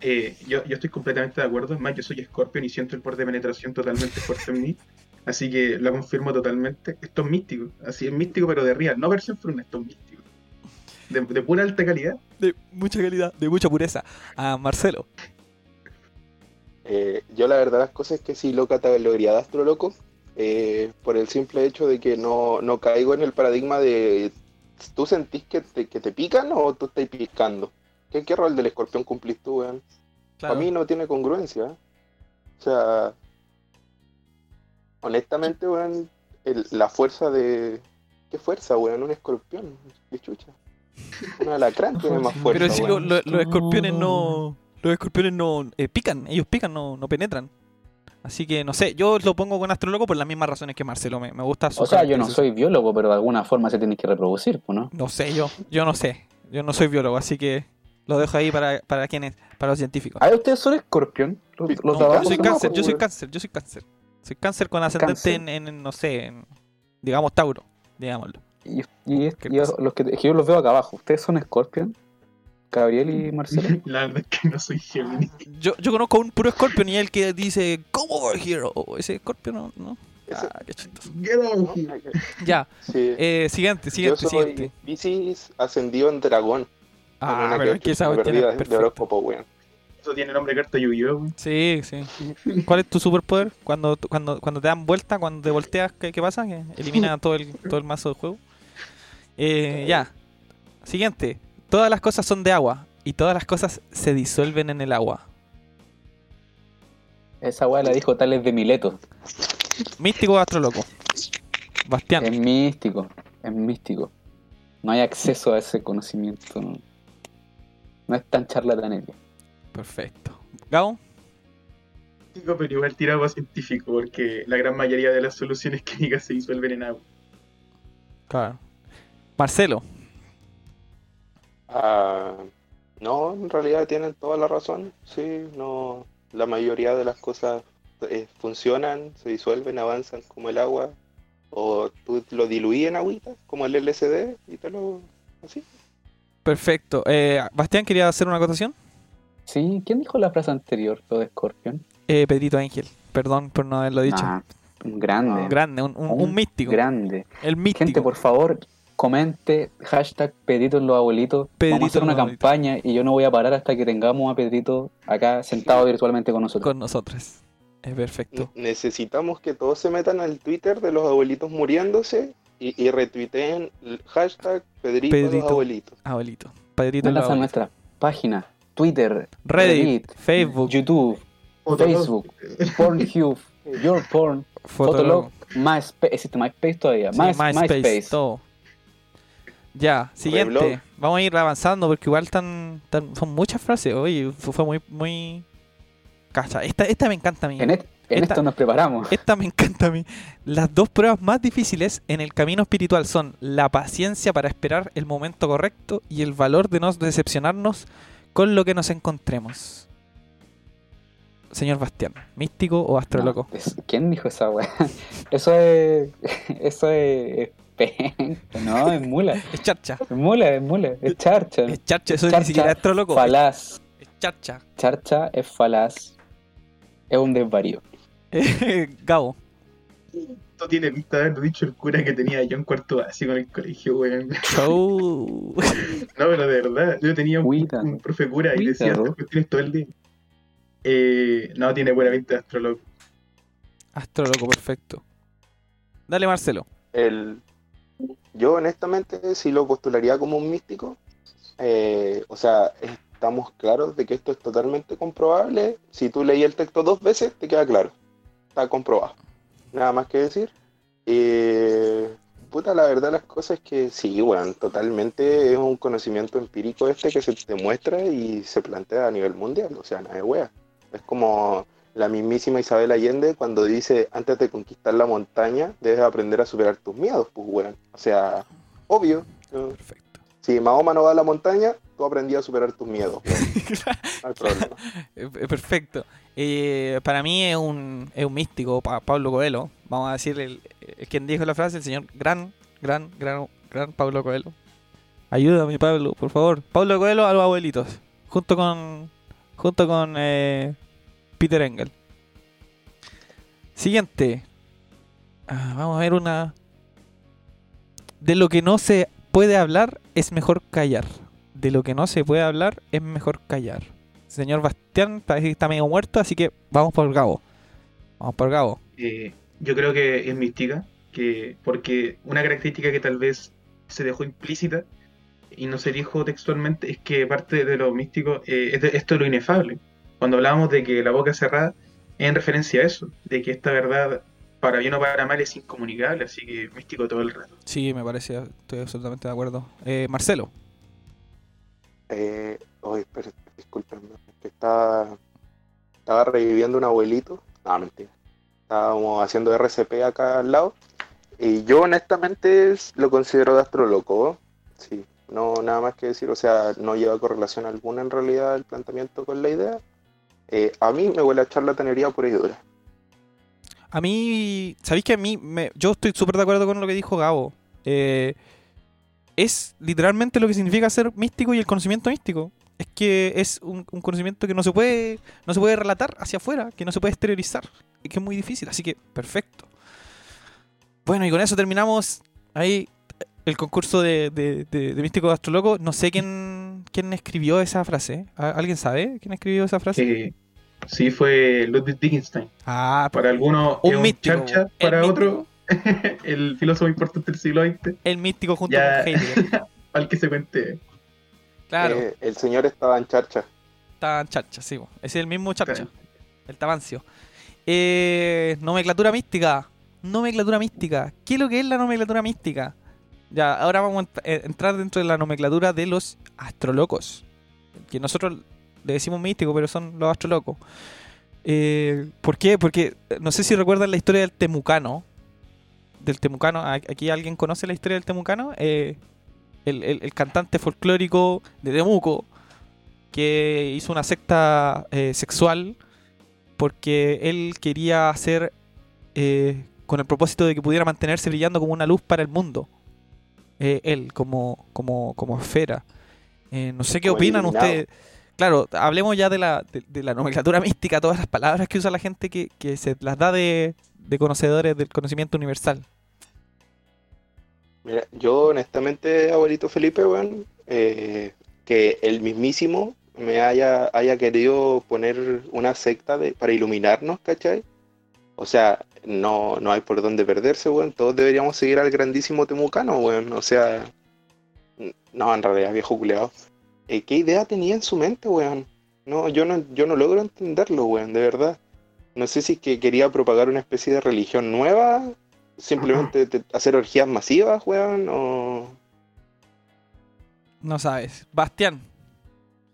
Eh, yo, yo estoy completamente de acuerdo, es más, yo soy escorpión y siento el poder de penetración totalmente fuerte en mí, <laughs> así que lo confirmo totalmente. Esto es místico, así es místico pero de real, no versión fruna, esto es místico. De, de pura alta calidad. De mucha calidad, de mucha pureza. A Marcelo. Eh, yo la verdad las cosas es que sí lo categoría de astroloco, eh, por el simple hecho de que no, no caigo en el paradigma de ¿tú sentís que te, que te pican o tú estás picando? ¿Qué, qué rol del escorpión cumplís tú, weón? Claro. Para mí no tiene congruencia. ¿eh? O sea, honestamente, weón, el- la fuerza de... ¿Qué fuerza, weón? Un escorpión. ¿Qué chucha? Un <laughs> alacrán tiene más fuerza, Pero si lo- los escorpiones no. Los escorpiones no eh, pican, ellos pican, no, no penetran. Así que no sé, yo lo pongo con astrólogo por las mismas razones que Marcelo. Me, me gusta su O sea, yo no soy biólogo, pero de alguna forma se tiene que reproducir, pues, ¿no? No sé, yo, yo no sé. Yo no soy biólogo, así que lo dejo ahí para, para quienes, para los científicos. Ah, ustedes son escorpión. Los, los No, yo soy cáncer, yo soy cáncer, yo soy cáncer. Soy cáncer con ascendente Cáncer. en, en, no sé, en, digamos Tauro, digámoslo. Y, y es- ¿Qué y los que, es que yo los veo acá abajo. ¿Ustedes son Scorpion? Gabriel y <laughs> Marcelo. La verdad es que no soy Gemini. Yo, yo conozco un puro Scorpion y el que dice, come over here. O ese Scorpion no, no. Ese- Ah, qué chistoso. ¿no? Ya, Sí. eh, siguiente, Yo siguiente, soy siguiente. Piscis ascendido en dragón. Ah, Una pero es que esa es de- horóscopo, weón. Eso tiene nombre de carta Yu-Gi-Oh! Sí, sí. ¿Cuál es tu superpoder? Cuando, cuando, cuando te dan vuelta, cuando te volteas, ¿qué, qué pasa? Que elimina todo el, todo el mazo del juego. Eh, ya. Siguiente. Todas las cosas son de agua y todas las cosas se disuelven en el agua. Esa weá la dijo Tales de Mileto. Místico o astroloco. Bastián. Es místico. Es místico. No hay acceso a ese conocimiento. No, no es tan charlatanería. Perfecto. Gabo. Pero igual tirado a científico, porque la gran mayoría de las soluciones <laughs> químicas se disuelven en agua. Claro. Marcelo. Ah, no, en realidad tienen toda la razón. Sí, no, la mayoría de las cosas eh, funcionan, se disuelven, avanzan como el agua. O tú lo diluí en agüita, como el LCD, y te lo. así. Perfecto. Eh, Bastián, ¿quería hacer una acotación? Sí, ¿quién dijo la frase anterior, lo de Scorpion? Eh, Pedrito Ángel. Perdón por no haberlo dicho. Ah, un grande. Grande, un, un- un místico. Grande. El místico. Gente, por favor, comente hashtag Pedrito en los abuelitos. Pedrito Vamos a hacer una abuelitos. campaña y yo no voy a parar hasta que tengamos a Pedrito acá sentado virtualmente con nosotros. con nosotros. Es perfecto. Necesitamos que todos se metan al Twitter de los abuelitos muriéndose y, y retuiteen hashtag Pedrito, Pedrito. los abuelitos. Abuelito. Pedrito en los a nuestra página, Twitter, Reddit, Facebook, YouTube, Fotolog. Facebook, Pornhub, Your Porn, Fotolog, MySpace, existe MySpace todavía, Sí, My- MySpace, MySpace. todo. Ya, siguiente. Reblog. Vamos a ir avanzando porque igual tan, tan- son muchas frases. Oye, fue, fue muy, muy. Cacha, esta, esta me encanta a mí. En, et- en Esta- esto nos preparamos. Esta me encanta a mí. Las dos pruebas más difíciles en el camino espiritual son la paciencia para esperar el momento correcto y el valor de no decepcionarnos con lo que nos encontremos. Señor Bastián, ¿místico o astroloco? No, es- ¿Quién dijo esa weá? <laughs> Eso es. <laughs> Eso es. es no, es mula. Es charcha. Es mula, es mula, es charcha. Es charcha, eso Charcha, ni siquiera es astroloco. Falaz. Es charcha. Charcha es falaz. Es un desvarío. <laughs> Gabo. Esto tiene pinta de haberlo dicho el cura que tenía yo en cuarto básico en el colegio, weón. Show. <laughs> No, pero de verdad, yo tenía un, Cuida. un profe cura y decía estas cuestiones todo el día. Eh, no, tiene buena pinta de astrólogo. Astroloco, perfecto. Dale, Marcelo. El, yo honestamente sí lo postularía como un místico. Eh, o sea, estamos claros de que esto es totalmente comprobable. Si tú leí el texto dos veces, te queda claro. Está comprobado. Nada más que decir. Eh, puta, la verdad las cosas es que sí, bueno, totalmente es un conocimiento empírico este que se te muestra y se plantea a nivel mundial. O sea, nada de wea. Es como la mismísima Isabel Allende cuando dice, antes de conquistar la montaña, debes aprender a superar tus miedos, pues, weón. O sea, obvio. Perfecto. Si Mahoma no va a la montaña, tú aprendí a superar tus miedos. <laughs> No hay problema. Perfecto. Eh, para mí es un, es un místico, Pa- Pablo Coelho. Vamos a decir el, el quien dijo la frase, el señor gran, gran, gran, gran Pablo Coelho. Ayúdame, Pablo, por favor. Pablo Coelho a los abuelitos. Junto con. Junto con eh, Peter Engel. Siguiente. Ah, vamos a ver una. De lo que no se puede hablar es mejor callar. De lo que no se puede hablar es mejor callar. Señor Parece que está medio muerto, así que vamos por Gabo. Vamos por Gabo. Eh, yo creo que es mística, que, porque una característica que tal vez se dejó implícita y no se dijo textualmente es que parte de lo místico eh, es de- esto de lo inefable. Cuando hablábamos de que la boca cerrada es en referencia a eso, de que esta verdad para bien o para mal es incomunicable, así que místico todo el rato. Sí, me parece, estoy absolutamente de acuerdo. Eh, Marcelo. Eh, pero, discúlpenme, que estaba, reviviendo un abuelito. No, mentira. Estábamos haciendo RCP acá al lado. Y yo honestamente es- lo considero de astroloco. Sí, no nada más que decir. O sea, no lleva correlación alguna en realidad el planteamiento con la idea. Eh, a mí me huele a charlatanería pura y dura. A mí, ¿sabéis que a mí, me- yo estoy súper de acuerdo con lo que dijo Gabo? Eh, es literalmente lo que significa ser místico y el conocimiento místico. Es que es un, un conocimiento que no se puede no se puede relatar hacia afuera, que no se puede exteriorizar, y que es muy difícil. Así que, perfecto. Bueno, y con eso terminamos ahí el concurso de, de, de- de místico astroloco. No sé quién, quién escribió esa frase. ¿Al- ¿Alguien sabe quién escribió esa frase? Eh, sí, fue Ludwig Wittgenstein. Ah, Para algunos un es un místico. charcha, para místico. otro <laughs> el filósofo importante del siglo XX, el místico junto Ya. con Heidegger. <laughs> al que se cuente. Claro. Eh, el señor estaba en charcha. Está en charcha, sí. es el mismo charcha. El tabancio. Eh, nomenclatura mística. Nomenclatura mística. ¿Qué es lo que es la nomenclatura mística? Ya, ahora vamos a eh, entrar dentro de la nomenclatura de los astrolocos. Que nosotros le decimos místico, pero son los astrolocos. Eh, ¿Por qué? Porque no sé si recuerdan la historia del temucano. Del temucano. ¿A- ¿Aquí alguien conoce la historia del temucano? Eh, el, el- el cantante folclórico de Temuco, que hizo una secta eh, sexual porque él quería hacer eh, con el propósito de que pudiera mantenerse brillando como una luz para el mundo. Eh, él, como, como, como esfera. Eh, no sé qué opinan ustedes. Claro, hablemos ya de la, de, de la nomenclatura <laughs> mística, todas las palabras que usa la gente que, que se las da de, de conocedores del conocimiento universal. Mira, yo honestamente, abuelito Felipe, weón, eh, que el mismísimo me haya, haya querido poner una secta de, para iluminarnos, ¿cachai? O sea, no, no hay por dónde perderse, weón. Todos deberíamos seguir al grandísimo Temucano, weón. O sea, no, en realidad, viejo culeado. Eh, ¿qué idea tenía en su mente, weón? No, yo no, yo no logro entenderlo, weón, de verdad. No sé si es que quería propagar una especie de religión nueva, simplemente te- hacer orgías masivas, weón, o... No sabes. Bastián.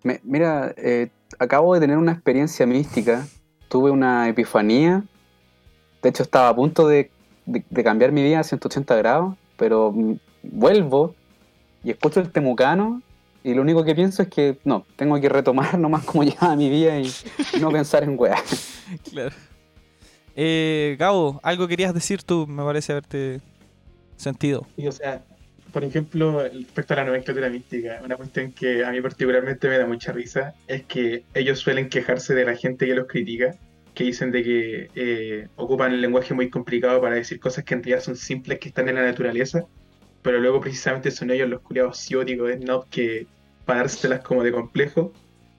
Me- mira, eh, acabo de tener una experiencia mística. Tuve una epifanía. De hecho, estaba a punto de, de- de cambiar mi vida a 180 grados, pero mm, vuelvo y escucho el temucano y lo único que pienso es que no, tengo que retomar <laughs> nomás como llevaba mi vida y, y no pensar en weá. <laughs> Claro. Eh, Gabo, algo querías decir tú, me parece haberte sentido. Y o sea, por ejemplo, respecto a la nomenclatura mística, una cuestión que a mí particularmente me da mucha risa es que ellos suelen quejarse de la gente que los critica, que dicen de que eh, ocupan el lenguaje muy complicado para decir cosas que en realidad son simples que están en la naturaleza, pero luego precisamente son ellos los culiados cióticos snob que para dárselas como de complejo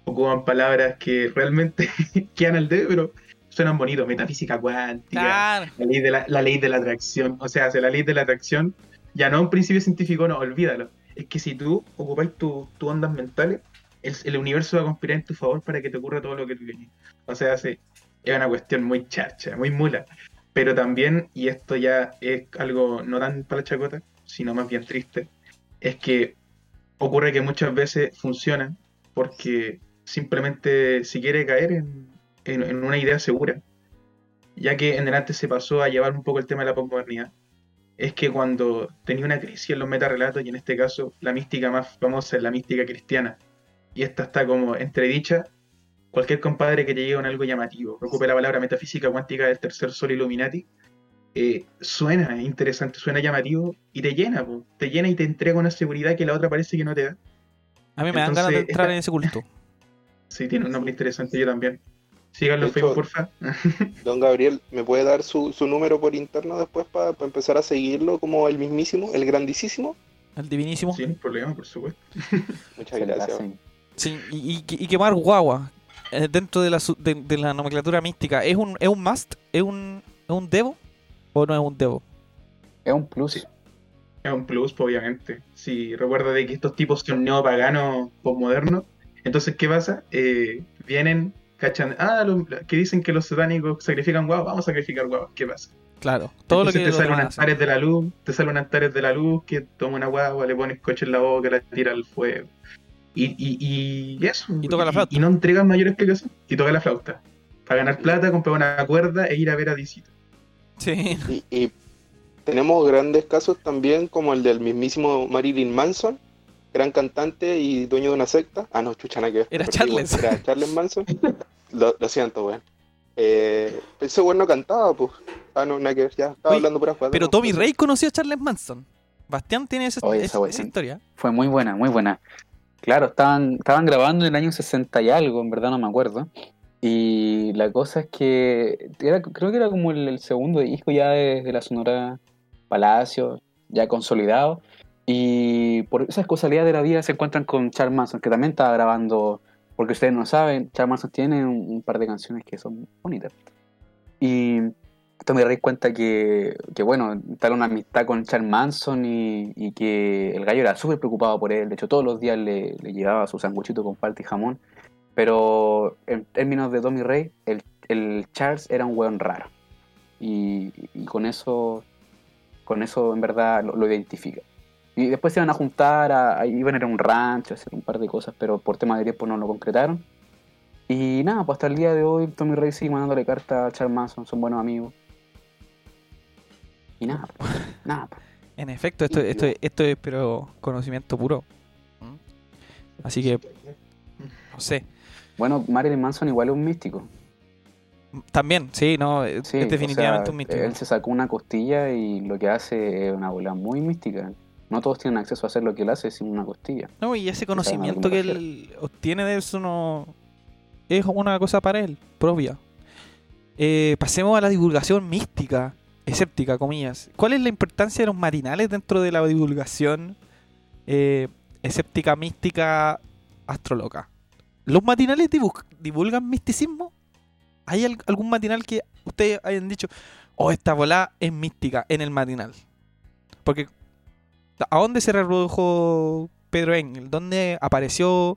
ocupan palabras que realmente <laughs> quedan al dedo, pero suenan bonitos, metafísica cuántica, Claro. la ley de la, la ley de la atracción. O sea, si la ley de la atracción ya no es un principio científico, no, olvídalo. Es que si tú ocupáis tus tu ondas mentales, el, el universo va a conspirar en tu favor para que te ocurra todo lo que tú querías. O sea, sí, es una cuestión muy charcha, muy mula. Pero también, y esto ya es algo no tan para la chacota, sino más bien triste, es que ocurre que muchas veces funcionan porque simplemente si quiere caer en, en- en una idea segura, ya que en delante se pasó a llevar un poco el tema de la posmodernidad, es que cuando tenía una crisis en los metarrelatos, y en este caso la mística más famosa es la mística cristiana, y esta está como entredicha, cualquier compadre que te llegue con algo llamativo, ocupe la palabra metafísica cuántica del tercer sol Illuminati, eh, suena interesante, suena llamativo y te llena, po. te llena y te entrega una seguridad que la otra parece que no te da. A mí me dan ganas de entrar esta- en ese culto. <laughs> Sí, tiene un nombre interesante, yo también. Síganlo en Facebook, porfa. <laughs> Don Gabriel, ¿me puede dar su, su número por interno después para empezar a seguirlo como el mismísimo, el grandísimo? El divinísimo. Sin problema, por supuesto. <laughs> Muchas gracias. Sí, y, y, y quemar guagua eh, dentro de la, de, de la nomenclatura mística. ¿Es un, ¿Es un must? ¿Es un, ¿Es un devo? ¿O no es un devo? Es un plus. Sí. Es un plus, pues, obviamente. Si recuerda de que estos tipos son neopaganos postmodernos, entonces, ¿qué pasa? Eh, vienen, cachan, ah, lo- que dicen que los satánicos sacrifican guavos, vamos a sacrificar guavos, ¿qué pasa? Claro. Todo lo que te salen demás unas hacen. tares de la luz, te salen unas tares de la luz que toma una guagua, le pones coche en la boca, la tira al fuego. Y, y, y eso. Y toca la flauta. Y, no entregan mayor explicación. Y toca la flauta. Para ganar plata, comprar una cuerda e ir a ver a Disita. Sí. Y, y tenemos grandes casos también como el del mismísimo Marilyn Manson, gran cantante y dueño de una secta. Ah, no, chucha, nada que ver. Era Charles. Era Charles Manson. <laughs> Lo, lo siento, weón. Eh, ese weón no cantaba, pues. Ah, no, nada que ver, ya estaba Oye, hablando por afuera. Pero Tommy Rey conoció a Charles Manson. Bastián tiene esa, Oye, esa- esa weá. esa historia. Fue muy buena, muy buena. Claro, estaban, estaban grabando en el año 60 y algo, en verdad no me acuerdo. Y la cosa es que era, creo que era como el, el segundo disco ya de, de la Sonora Palacio, ya consolidado. Y por esas casualidades de la vida se encuentran con Charles Manson, que también estaba grabando, porque ustedes no saben, Charles Manson tiene un, un par de canciones que son bonitas. Y Tommy Rey cuenta que, que bueno, tal una amistad con Charles Manson y, y que el gallo era súper preocupado por él. De hecho, todos los días le, le llevaba su sanguchito con palta y jamón. Pero en términos de Tommy Rey, el, el Charles era un weón raro. Y, y con eso, con eso en verdad lo, lo identifica. Y después se iban a juntar, a, a- iban a ir a un rancho, a hacer un par de cosas, pero por tema de tiempo no lo concretaron. Y nada, pues hasta el día de hoy Tommy Rey sigue mandándole carta a Charles Manson, son buenos amigos. Y nada, pues, nada. pues. En efecto, esto, esto, esto es pero conocimiento puro. Así que, no sé. Bueno, Marilyn Manson igual es un místico. También, sí, no, es definitivamente o sea, un místico. Él se sacó una costilla y lo que hace es una bola muy mística. No todos tienen acceso a hacer lo que él hace sin una costilla. No, y ese conocimiento que él obtiene de eso no es una cosa para él, propia. Eh, pasemos a la divulgación mística, escéptica, comillas. ¿Cuál es la importancia de los matinales dentro de la divulgación eh, escéptica, mística, astroloca? ¿Los matinales divu- divulgan misticismo? ¿Hay al- algún matinal que ustedes hayan dicho, oh, esta bola es mística en el matinal? Porque, ¿a dónde se reprodujo Pedro Engel? ¿Dónde apareció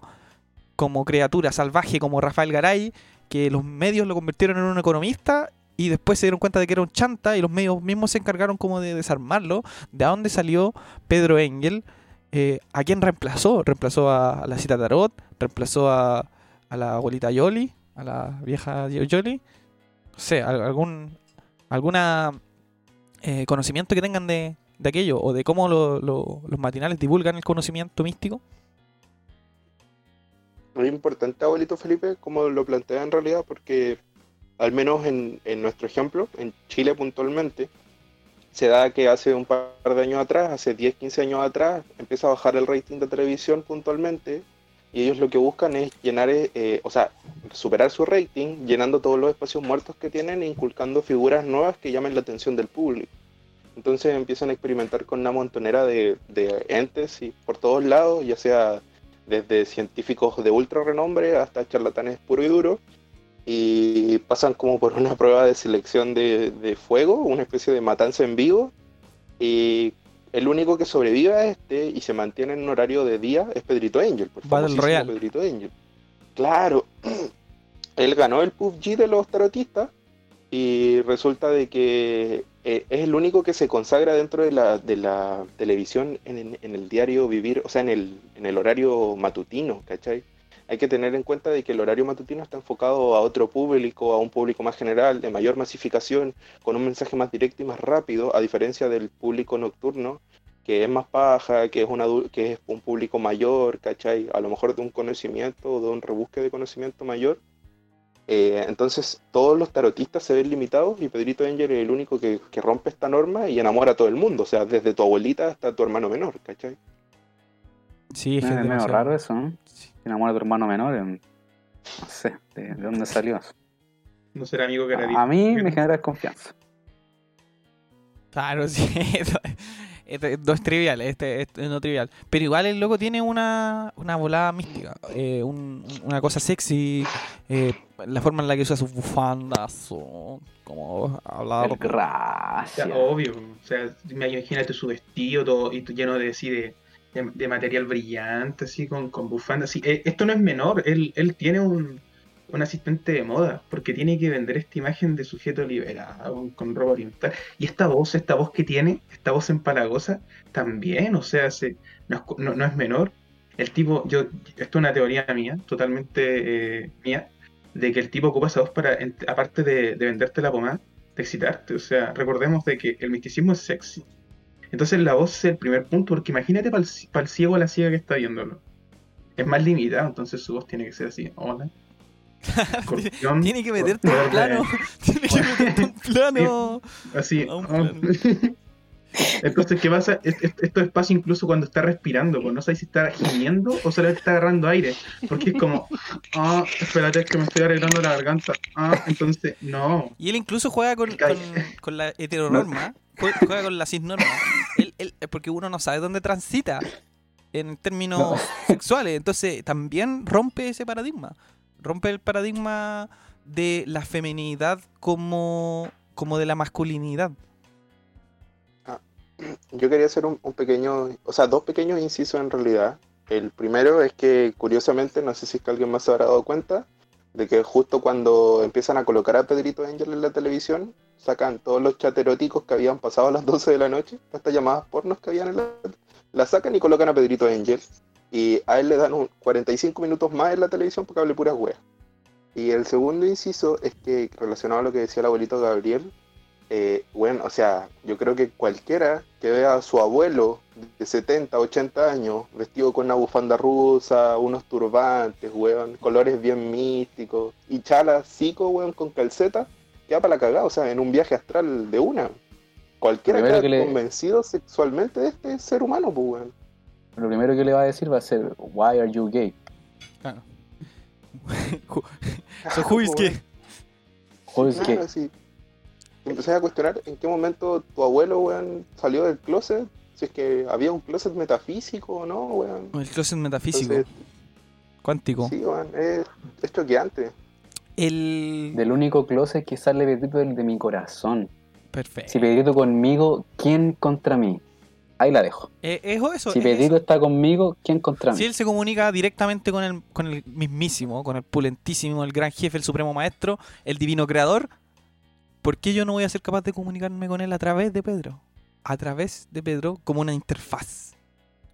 como criatura salvaje como Rafael Garay? Que los medios lo convirtieron en un economista y después se dieron cuenta de que era un chanta y los medios mismos se encargaron como de desarmarlo. ¿De dónde salió Pedro Engel? Eh, ¿A quién reemplazó? ¿Reemplazó a, la cita Tarot? ¿Reemplazó a, la abuelita Yoli? ¿A la vieja Yoli? No sé, al- algún alguna eh, conocimiento que tengan de, de aquello o de cómo lo- lo- los matinales divulgan el conocimiento místico. Muy importante, abuelito Felipe, como lo plantea en realidad, porque al menos en, en nuestro ejemplo, en Chile puntualmente, se da que hace un par de años atrás, hace 10, 15 años atrás, empieza a bajar el rating de televisión puntualmente y ellos lo que buscan es llenar, eh, o sea, superar su rating, llenando todos los espacios muertos que tienen e inculcando figuras nuevas que llamen la atención del público. Entonces empiezan a experimentar con una montonera de, de entes y por todos lados, ya sea desde científicos de ultra renombre hasta charlatanes puro y duro, y pasan como por una prueba de selección de, de fuego, una especie de matanza en vivo, y el único que sobrevive a este y se mantiene en un horario de día es Pedrito Angel, por Battle Royale. Pedrito Angel. Claro, <clears throat> él ganó el PUBG de los tarotistas y resulta de que eh, es el único que se consagra dentro de la, televisión en, el diario vivir, o sea, en el, horario matutino, ¿cachai? Hay que tener en cuenta de que el horario matutino está enfocado a otro público, a un público más general, de mayor masificación, con un mensaje más directo y más rápido, a diferencia del público nocturno, que es más paja, que es, que es un público mayor, ¿cachai? A lo mejor de un conocimiento de un rebusque de conocimiento mayor. Eh, entonces todos los tarotistas se ven limitados y Pedrito Angel es el único que, que rompe esta norma y enamora a todo el mundo, o sea, desde tu abuelita hasta tu hermano menor, ¿cachai? Sí, Es medio raro eso, ¿no? Sí. Enamora a tu hermano menor. en- No sé, ¿de, de dónde salió eso? No será amigo que A mí me genera desconfianza. Claro, <laughs> sí. Esto no es trivial, este, este es no trivial. Pero igual el loco tiene una, una volada mística, eh, un- una cosa sexy, eh, la forma en la que usa sus bufandas, su- como hablar. El O sea, obvio. O sea, imagínate su vestido todo y lleno de, así de, de, de material brillante, así con, con bufanda. Así. Eh, esto no es menor. Él, él tiene un, un asistente de moda porque tiene que vender esta imagen de sujeto liberado con, ropa oriental. Y esta voz, esta voz que tiene, esta voz empalagosa, también, o sea, se, no, es, no- es menor. El tipo, yo, esto es una teoría mía, totalmente eh, mía, de que el tipo ocupa esa voz para, aparte de, de venderte la pomada, de excitarte. O sea, recordemos de que el misticismo es sexy. Entonces la voz es el primer punto, porque imagínate para el, ciego o la ciega que está viéndolo. Es más limitado, entonces su voz tiene que ser así. Hola. <laughs> Tiene que meterte <laughs> <laughs> un plano. Tiene que meterte un plano. Así. un plano. Entonces, ¿qué pasa? Es- es- Esto es pasa incluso cuando está respirando, pues no sabes si está gimiendo o solamente está agarrando aire. Porque es como, ah, espérate, es que me estoy arreglando la garganta. Ah, entonces, no. Y él incluso juega con, con, la heteronorma, jue- juega con la cisnorma. Él, él- porque uno no sabe dónde transita en términos No. sexuales. Entonces también rompe ese paradigma. Rompe el paradigma de la feminidad como, como de la masculinidad. Yo quería hacer un, pequeño, o sea, dos pequeños incisos en realidad. El primero es que, curiosamente, no sé si es que alguien más se habrá dado cuenta, de que justo cuando empiezan a colocar a Pedrito Angel en la televisión, sacan todos los chateróticos que habían pasado a las 12 de la noche, estas llamadas pornos que habían en la... La sacan y colocan a Pedrito Angel. Y a él le dan un 45 minutos más en la televisión porque hable puras weas. Y el segundo inciso es que, relacionado a lo que decía el abuelito Gabriel, eh, bueno, o sea, yo creo que cualquiera que vea a su abuelo de 70, 80 años, vestido con una bufanda rusa, unos turbantes, weón, colores bien místicos, y chala, cico, weón, con calceta, queda para la cagada, o sea, en un viaje astral de una. Cualquiera que le- convencido sexualmente de este ser humano, pues, weón. Lo primero que le va a decir va a ser, why are you gay? Claro. <laughs> so who is <laughs> gay? Who is gay? Claro, sí. Empecé a cuestionar en qué momento tu abuelo, weón, salió del closet, si es que había un closet metafísico o no, weón. El closet metafísico, Entonces, cuántico. sí, weón, es, es choqueante. El... Del único closet que sale Pedrito el de mi corazón. Perfecto. Si Pedrito conmigo, ¿quién contra mí? Ahí la dejo. Eh, es eso, Si es Pedrito eso. está conmigo, ¿quién contra Si mí? él se comunica directamente con el, con el mismísimo, con el pulentísimo, el gran jefe, el supremo maestro, el divino creador, ¿por qué yo no voy a ser capaz de comunicarme con él a través de Pedro? A través de Pedro como una interfaz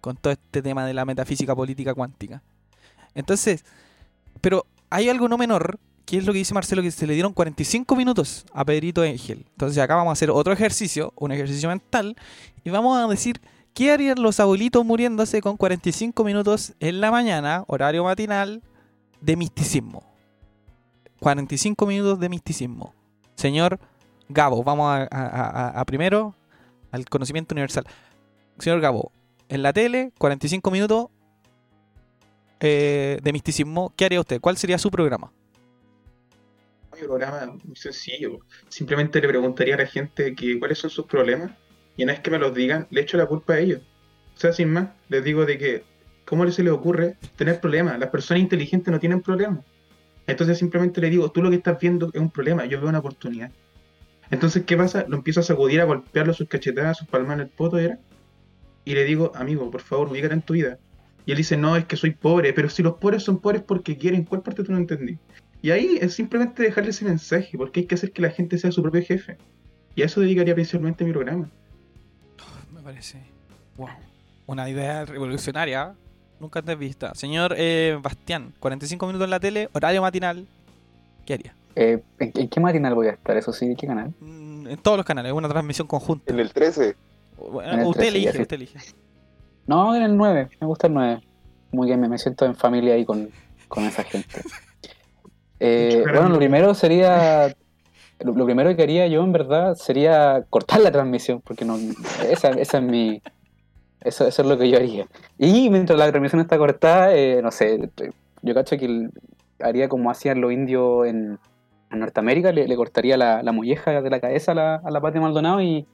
con todo este tema de la metafísica política cuántica. Entonces, pero hay algo no menor, que es lo que dice Marcelo, que se le dieron 45 minutos a Pedrito Ángel. Entonces acá vamos a hacer otro ejercicio, un ejercicio mental, y vamos a decir ¿Qué harían los abuelitos muriéndose con 45 minutos en la mañana, horario matinal, de misticismo? 45 minutos de misticismo. Señor Gabo, vamos a primero al conocimiento universal. Señor Gabo, en la tele, 45 minutos eh, de misticismo. ¿Qué haría usted? ¿Cuál sería su programa? Programa muy sencillo. Simplemente le preguntaría a la gente que cuáles son sus problemas y una vez que me los digan, le echo la culpa a ellos. O sea, sin más, les digo de que, ¿cómo se les ocurre tener problemas? Las personas inteligentes no tienen problemas. Entonces simplemente le digo, tú lo que estás viendo es un problema, yo veo una oportunidad. Entonces, ¿qué pasa? Lo empiezo a sacudir, a golpearlo sus cachetadas, sus palmas en el poto, ¿era? Y le digo, amigo, por favor, ubícate en tu vida. Y él dice, no, es que soy pobre, pero si los pobres son pobres porque quieren, ¿cuál parte tú no entendí? Y ahí es simplemente dejarle ese mensaje, porque hay que hacer que la gente sea su propio jefe. Y a eso dedicaría principalmente mi programa. Me parece. Wow. Una idea revolucionaria. Nunca antes vista. Señor eh, Bastián, 45 minutos en la tele, horario matinal. ¿Qué haría? Eh, ¿en, en qué matinal voy a estar? Eso sí, ¿en qué canal? Mm, En todos los canales, una transmisión conjunta. En el 13, Bueno, en el usted 13, elige, usted elige. No, en el 9, me gusta el 9. Como que me, me siento en familia ahí con, con esa gente. <laughs> Eh, bueno, lo primero sería. <laughs> Lo, lo primero que haría yo, en verdad, sería cortar la transmisión, porque no. Esa, esa es mi. Eso, eso es lo que yo haría. Y mientras la transmisión está cortada, eh, no sé, yo cacho que haría como hacían los indios en, en Norteamérica, le, le cortaría la, la molleja de la cabeza a la, a la Pati Maldonado y,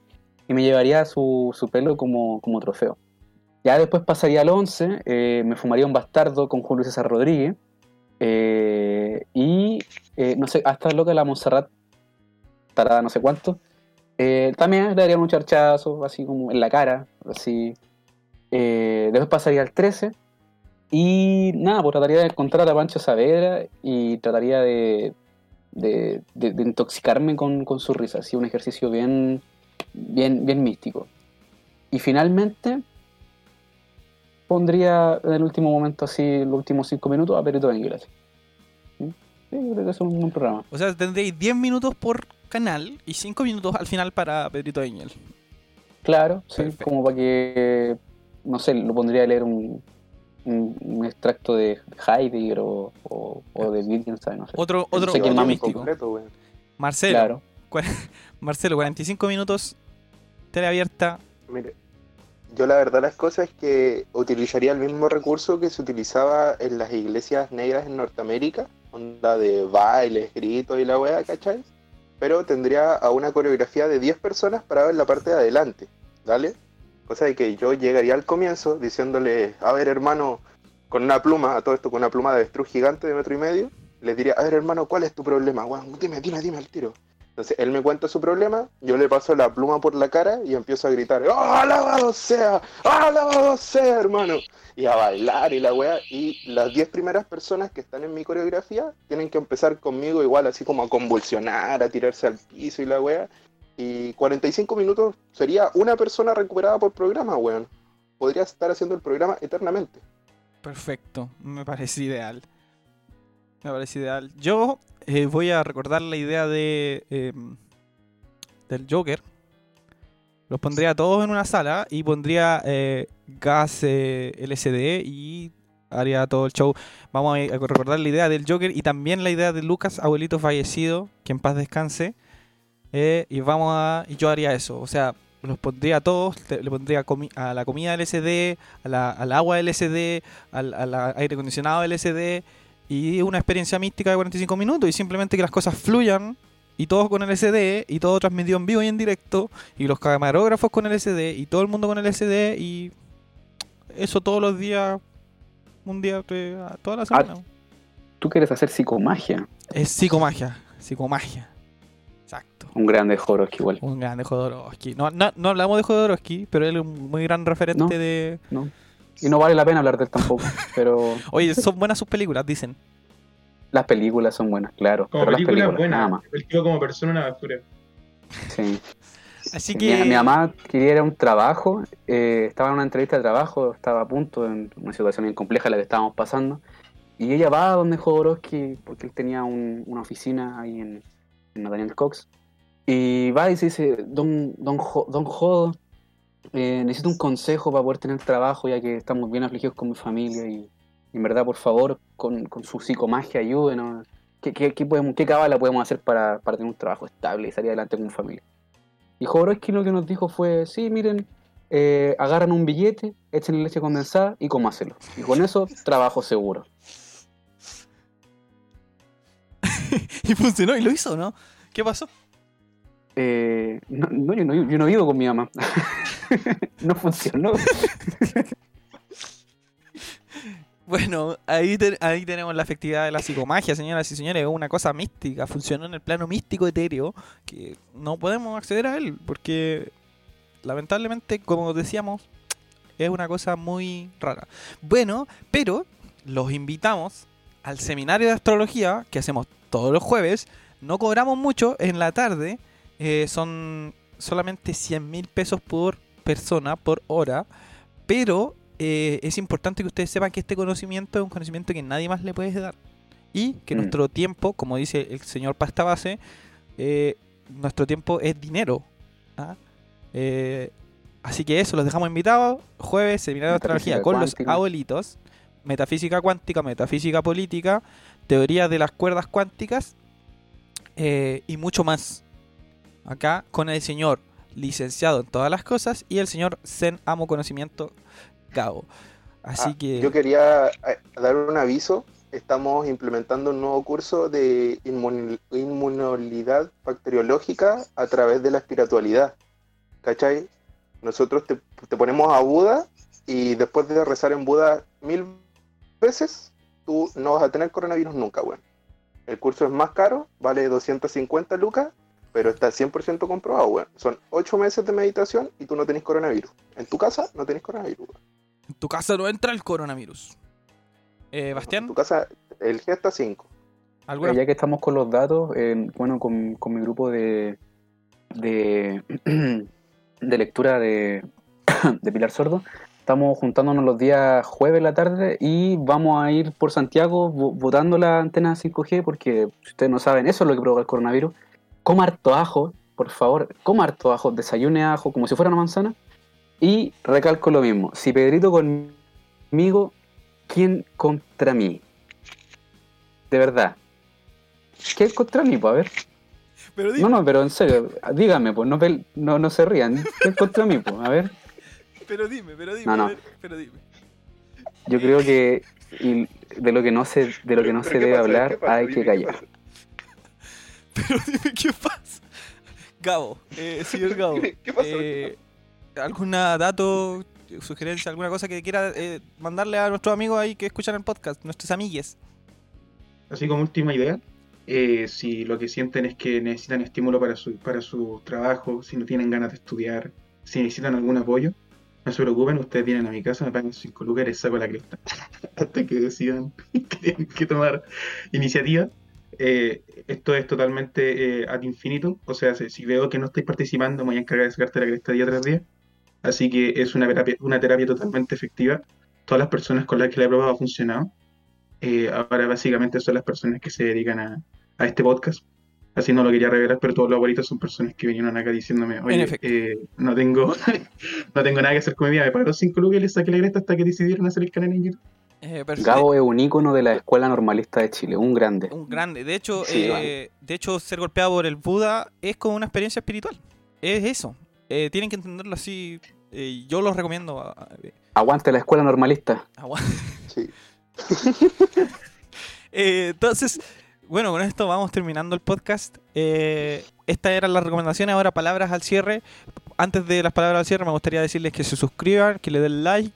y me llevaría su, su pelo como, como trofeo. Ya después pasaría al 11, eh, me fumaría un bastardo con Julio César Rodríguez. Eh, y eh, no sé, hasta loca la Montserrat, tarada no sé cuánto. eh, también le daría un charchazo, así como en la cara, así. Después pasaría al 13. Y nada, pues trataría de encontrar a Pancho Saavedra y trataría de, de, de- de intoxicarme con, con su risa. Así un ejercicio bien, bien, bien místico. Y finalmente pondría en el último momento, así, los últimos cinco minutos, a Perito Benguilas. ¿Sí? Sí, yo creo que es un buen programa. O sea, tendréis 10 minutos por canal y 5 minutos al final para Pedrito Angel. Claro, sí, Perfecto. como para que, no sé, lo pondría a leer un, un, un extracto de Heidegger o, o, o de Wittgenstein, no sé. Otro, otro, sé otro más místico. completo. Marcelo, Claro. <laughs> Marcelo, 45 minutos, tele abierta. Mire, yo la verdad las cosas es que utilizaría el mismo recurso que se utilizaba en las iglesias negras en Norteamérica, onda de bailes, gritos y la wea, ¿cachai? Pero tendría a una coreografía de 10 personas para ver la parte de adelante, ¿vale? Cosa de que yo llegaría al comienzo diciéndole, a ver hermano, con una pluma, a todo esto con una pluma de avestruz gigante de metro y medio, les diría, a ver hermano, ¿cuál es tu problema? Weón, dime, dime, dime al tiro. Entonces él me cuenta su problema, yo le paso la pluma por la cara y empiezo a gritar, ¡Oh, alabado sea! ¡Oh, alabado sea, hermano! Y a bailar y la wea. Y las 10 primeras personas que están en mi coreografía tienen que empezar conmigo igual, así como a convulsionar, a tirarse al piso y la wea. Y 45 minutos sería una persona recuperada por programa, weón. Podría estar haciendo el programa eternamente. Perfecto, me parece ideal. Me parece ideal. Yo eh, voy a recordar la idea de, eh, del Joker. Los pondría todos en una sala y pondría eh, gas eh, LSD y haría todo el show. Vamos a recordar la idea del Joker y también la idea de Lucas, abuelito fallecido, que en paz descanse. Y vamos a. Y yo haría eso. O sea, los pondría a todos. Le pondría a la comida LSD, al agua LSD, al aire acondicionado LSD. Y una experiencia mística de 45 minutos. Y simplemente que las cosas fluyan. Y todos con LSD. Y todo transmitido en vivo y en directo. Y los camarógrafos con LSD. Y todo el mundo con LSD. Y. Eso todos los días. Un día, toda la semana. Tú quieres hacer psicomagia. Es psicomagia. Psicomagia. Exacto. Un grande Jodorowsky igual. Un grande Jodorowsky. No, no, no hablamos de Jodorowsky, pero él es un muy gran referente No. de. ¿no? Y no vale la pena hablar de él tampoco. Pero <laughs> Oye, son buenas sus películas, dicen. las películas son buenas, claro. Como pero las película películas, nada buena. más. El tío como persona una basura. Sí. Así Mi- que. Mi, mamá quería ir a un trabajo, eh, estaba en una entrevista de trabajo, estaba a punto en una situación bien compleja la que estábamos pasando, y ella va a donde Jodorowsky, porque él tenía un- una oficina ahí en, en Nathaniel Cox, y va y se dice, don, don, Jo- don Jodo, eh, necesito un consejo para poder tener trabajo, ya que estamos bien afligidos con mi familia, y, y en verdad, por favor, con, con su psicomagia, ayúdenos. ¿Qué, qué, qué podemos, qué cabala podemos hacer para, para tener un trabajo estable y salir adelante con mi familia? Y Jodorowsky lo que nos dijo fue, sí, miren, eh, agarran un billete, echen leche condensada y cómaselo. Y con eso, trabajo seguro. <laughs> y funcionó y lo hizo, ¿no? ¿Qué pasó? Eh, no, no, yo, no, yo no vivo con mi mamá. <laughs> <laughs> no funcionó. <laughs> Bueno, ahí, ahí tenemos la efectividad de la psicomagia, señoras y señores. Es una cosa mística, funcionó en el plano místico etéreo que no podemos acceder a él porque lamentablemente, como decíamos, es una cosa muy rara. Bueno, pero los invitamos al seminario de astrología que hacemos todos los jueves. No cobramos mucho en la tarde, eh, son solamente 100 mil pesos por persona, por hora, pero eh, es importante que ustedes sepan que este conocimiento es un conocimiento que nadie más le puede dar. Y que Mm. nuestro tiempo, como dice el señor Pasta Base, eh, nuestro tiempo es dinero. ¿ah? Eh, así que eso, los dejamos invitados. Jueves, seminario de astrología con los abuelitos. Metafísica cuántica, metafísica política, teoría de las cuerdas cuánticas eh, y mucho más. Acá con el señor licenciado en todas las cosas y el señor Zen Amo Conocimiento Gabo. Así Ah, que Yo quería eh, dar un aviso. Estamos implementando un nuevo curso de inmun- inmunolidad bacteriológica a través de la espiritualidad. ¿Cachai? Nosotros te, te ponemos a Buda y después de rezar en Buda mil veces, tú no vas a tener coronavirus nunca, weón. El curso es más caro, vale 250 lucas, pero está 100% comprobado, weón. Son 8 meses de meditación y tú no tenés coronavirus. En tu casa no tenés coronavirus, weón. en tu casa no entra el coronavirus. Eh, En Bastián, tu casa, el G está 5. ¿alguna? Ya que estamos con los datos, eh, bueno, con, con mi grupo de, de, <clears throat> de lectura de, <clears throat> de Pilar Sordo, estamos juntándonos los días jueves en la tarde y vamos a ir por Santiago vo- votando la antena 5G porque si ustedes no saben, eso es lo que provoca el coronavirus. Coma harto ajo, por favor, coma harto ajo, desayune ajo como si fuera una manzana. Y recalco lo mismo, si Pedrito conmigo, ¿quién contra mí? De verdad. ¿Qué contra mí? Pues a ver. Pero No, dime, no, pero en serio, díganme, pues no, pel- no, no se rían. ¿Qué contra mí? Pues a ver. pero dime, pero dime, No, no. ver, pero dime. Yo creo que y de lo que no se, de lo que no se debe hablar hay que callar. <laughs> Pero dime qué pasa. Gabo, eh, señor Gabo, ¿Qué pasó? eh, ¿alguna dato, sugerencia, alguna cosa que quiera eh, mandarle a nuestros amigos ahí que escuchan el podcast, nuestros amigues? Así como última idea, eh, si lo que sienten es que necesitan estímulo para su, para su trabajo, si no tienen ganas de estudiar, si necesitan algún apoyo, no se preocupen, ustedes vienen a mi casa, me pagan 5 lucas y les saco la cresta. <laughs> Hasta que decidan <laughs> que tienen que tomar iniciativa. Eh, esto es totalmente eh, ad infinito, o sea, si, veo que no estáis participando, me voy a encargar de sacarte la cresta día tras día. Así que es una terapia, una terapia totalmente efectiva. Todas las personas con las que la he probado ha funcionado. Eh, ahora básicamente son las personas que se dedican a, a este podcast. Así no lo quería revelar, pero todos los abuelitos son personas que vinieron acá diciéndome, oye, eh, no tengo <laughs> no tengo nada que hacer con mi vida, me pagaron 5 lucas y les saqué la cresta hasta que decidieron hacer el canal en YouTube. Eh. Gabo es un ícono de la escuela normalista de Chile, un grande. Un grande. De hecho, Sí, eh, de hecho, ser golpeado por el Buda es como una experiencia espiritual. Es eso. Eh, tienen que entenderlo así. Eh, yo los recomiendo. Aguante la escuela normalista. agua- <laughs> Sí. <laughs> Eh, entonces, bueno, con esto vamos terminando el podcast. Eh, estas eran las recomendaciones. Ahora, palabras al cierre. Antes de las palabras al cierre, me gustaría decirles que se suscriban, que le den like.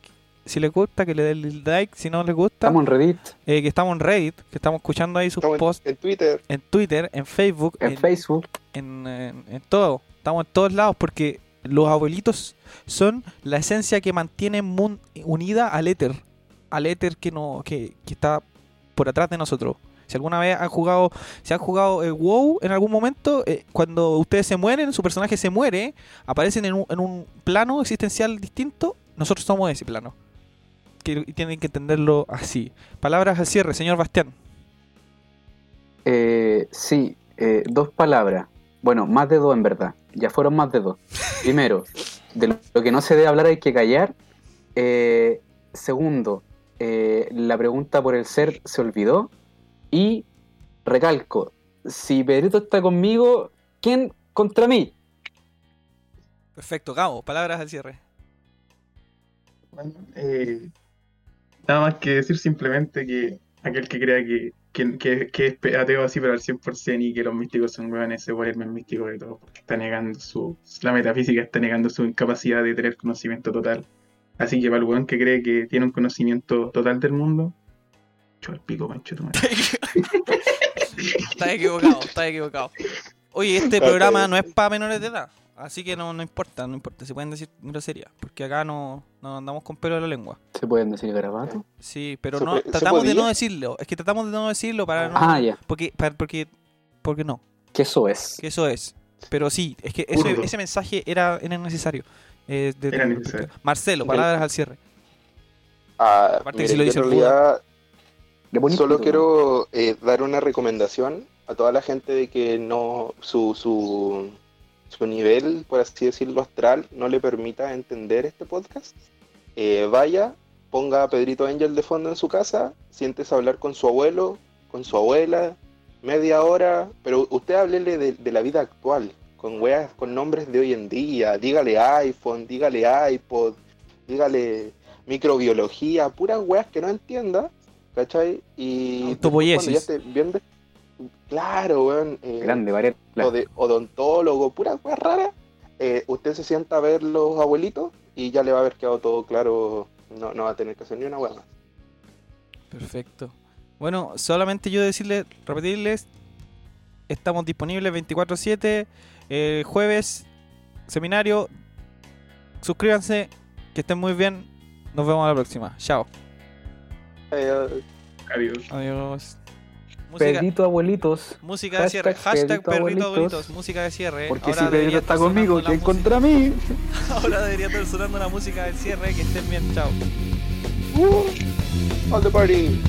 Si les gusta, que le den el like. Si no les gusta, Estamos en Reddit, eh, que estamos en Reddit, que estamos escuchando ahí sus Estamos en, posts en Twitter. en Twitter, en Facebook, en Facebook. en, en- en todo. Estamos en todos lados porque los abuelitos son la esencia que mantiene mun- unida al éter. Al éter que, no, que, que está por atrás de nosotros. Si alguna vez han jugado, si han jugado eh, WoW en algún momento, eh, cuando ustedes se mueren, su personaje se muere, aparecen en un, en un plano existencial distinto, nosotros somos ese plano. Que, tienen que entenderlo así. Palabras al cierre, señor Bastián. Eh, sí, eh, dos palabras. Bueno, más de dos en verdad. Ya fueron más de dos. Primero, de lo, lo que no se debe hablar hay que callar. Eh, segundo, eh, la pregunta por el ser se olvidó. Y recalco, si Pedrito está conmigo, ¿quién contra mí? Perfecto, Gabo, palabras al cierre. Bueno, eh, nada más que decir simplemente que aquel que crea que, que, que- que es ateo así, pero al 100% y que los místicos son hueones, se vuelve el más místico de todo, porque está negando su. La metafísica está negando su incapacidad de tener conocimiento total. Así que para el hueón que cree que tiene un conocimiento total del mundo, chupa el pico, pancho, tu madre. <laughs> Estás equivocado, estás equivocado. Oye, este programa no es para menores de edad, así que no, no importa, no importa. Se pueden decir groserías, porque acá no, no andamos con pelo en la lengua. ¿Se pueden decir garabato? Sí, pero ¿Se no, tratamos de no decirlo. Es que tratamos de no decirlo para no. Ah, ya. Porque, para- porque, porque no, Que eso es. que eso es. Pero sí, es que ese, ese mensaje era, era necesario. Eh, de- Era necesario. Marcelo, palabras al cierre. Ah, Aparte que mire, si lo dice realidad bonito, solo quiero eh, dar una recomendación a toda la gente de que no su, su, su nivel, por así decirlo, astral no le permita entender este podcast. Eh, vaya, ponga a Pedrito Angel de fondo en su casa, siéntese a hablar con su abuelo, con su abuela, media hora, pero usted háblele de, de la vida actual, con weas, con nombres de hoy en día, dígale iPhone, dígale iPod, dígale microbiología, puras weas que no entienda, ¿cachai? Y cuando ya Autopoiesis. esté bien de- Claro, weón. eh, Grande, de odontólogo, puras weas raras, eh, usted se sienta a ver los abuelitos y ya le va a haber quedado todo claro, no, no va a tener que hacer ni una wea más. Perfecto. Bueno, solamente yo decirles, repetirles, estamos disponibles 24/7, eh, jueves, seminario, suscríbanse, que estén muy bien, nos vemos a la próxima, chao, Eh, Adiós. adiós. Música, Pedrito abuelitos. música de cierre, hashtag perrito abuelitos. abuelitos, música de cierre. Porque Ahora si debería está conmigo, sonando la ¿quién música- contra mí? <laughs> Ahora debería estar sonando la música del cierre, que estén bien, chao. all the party.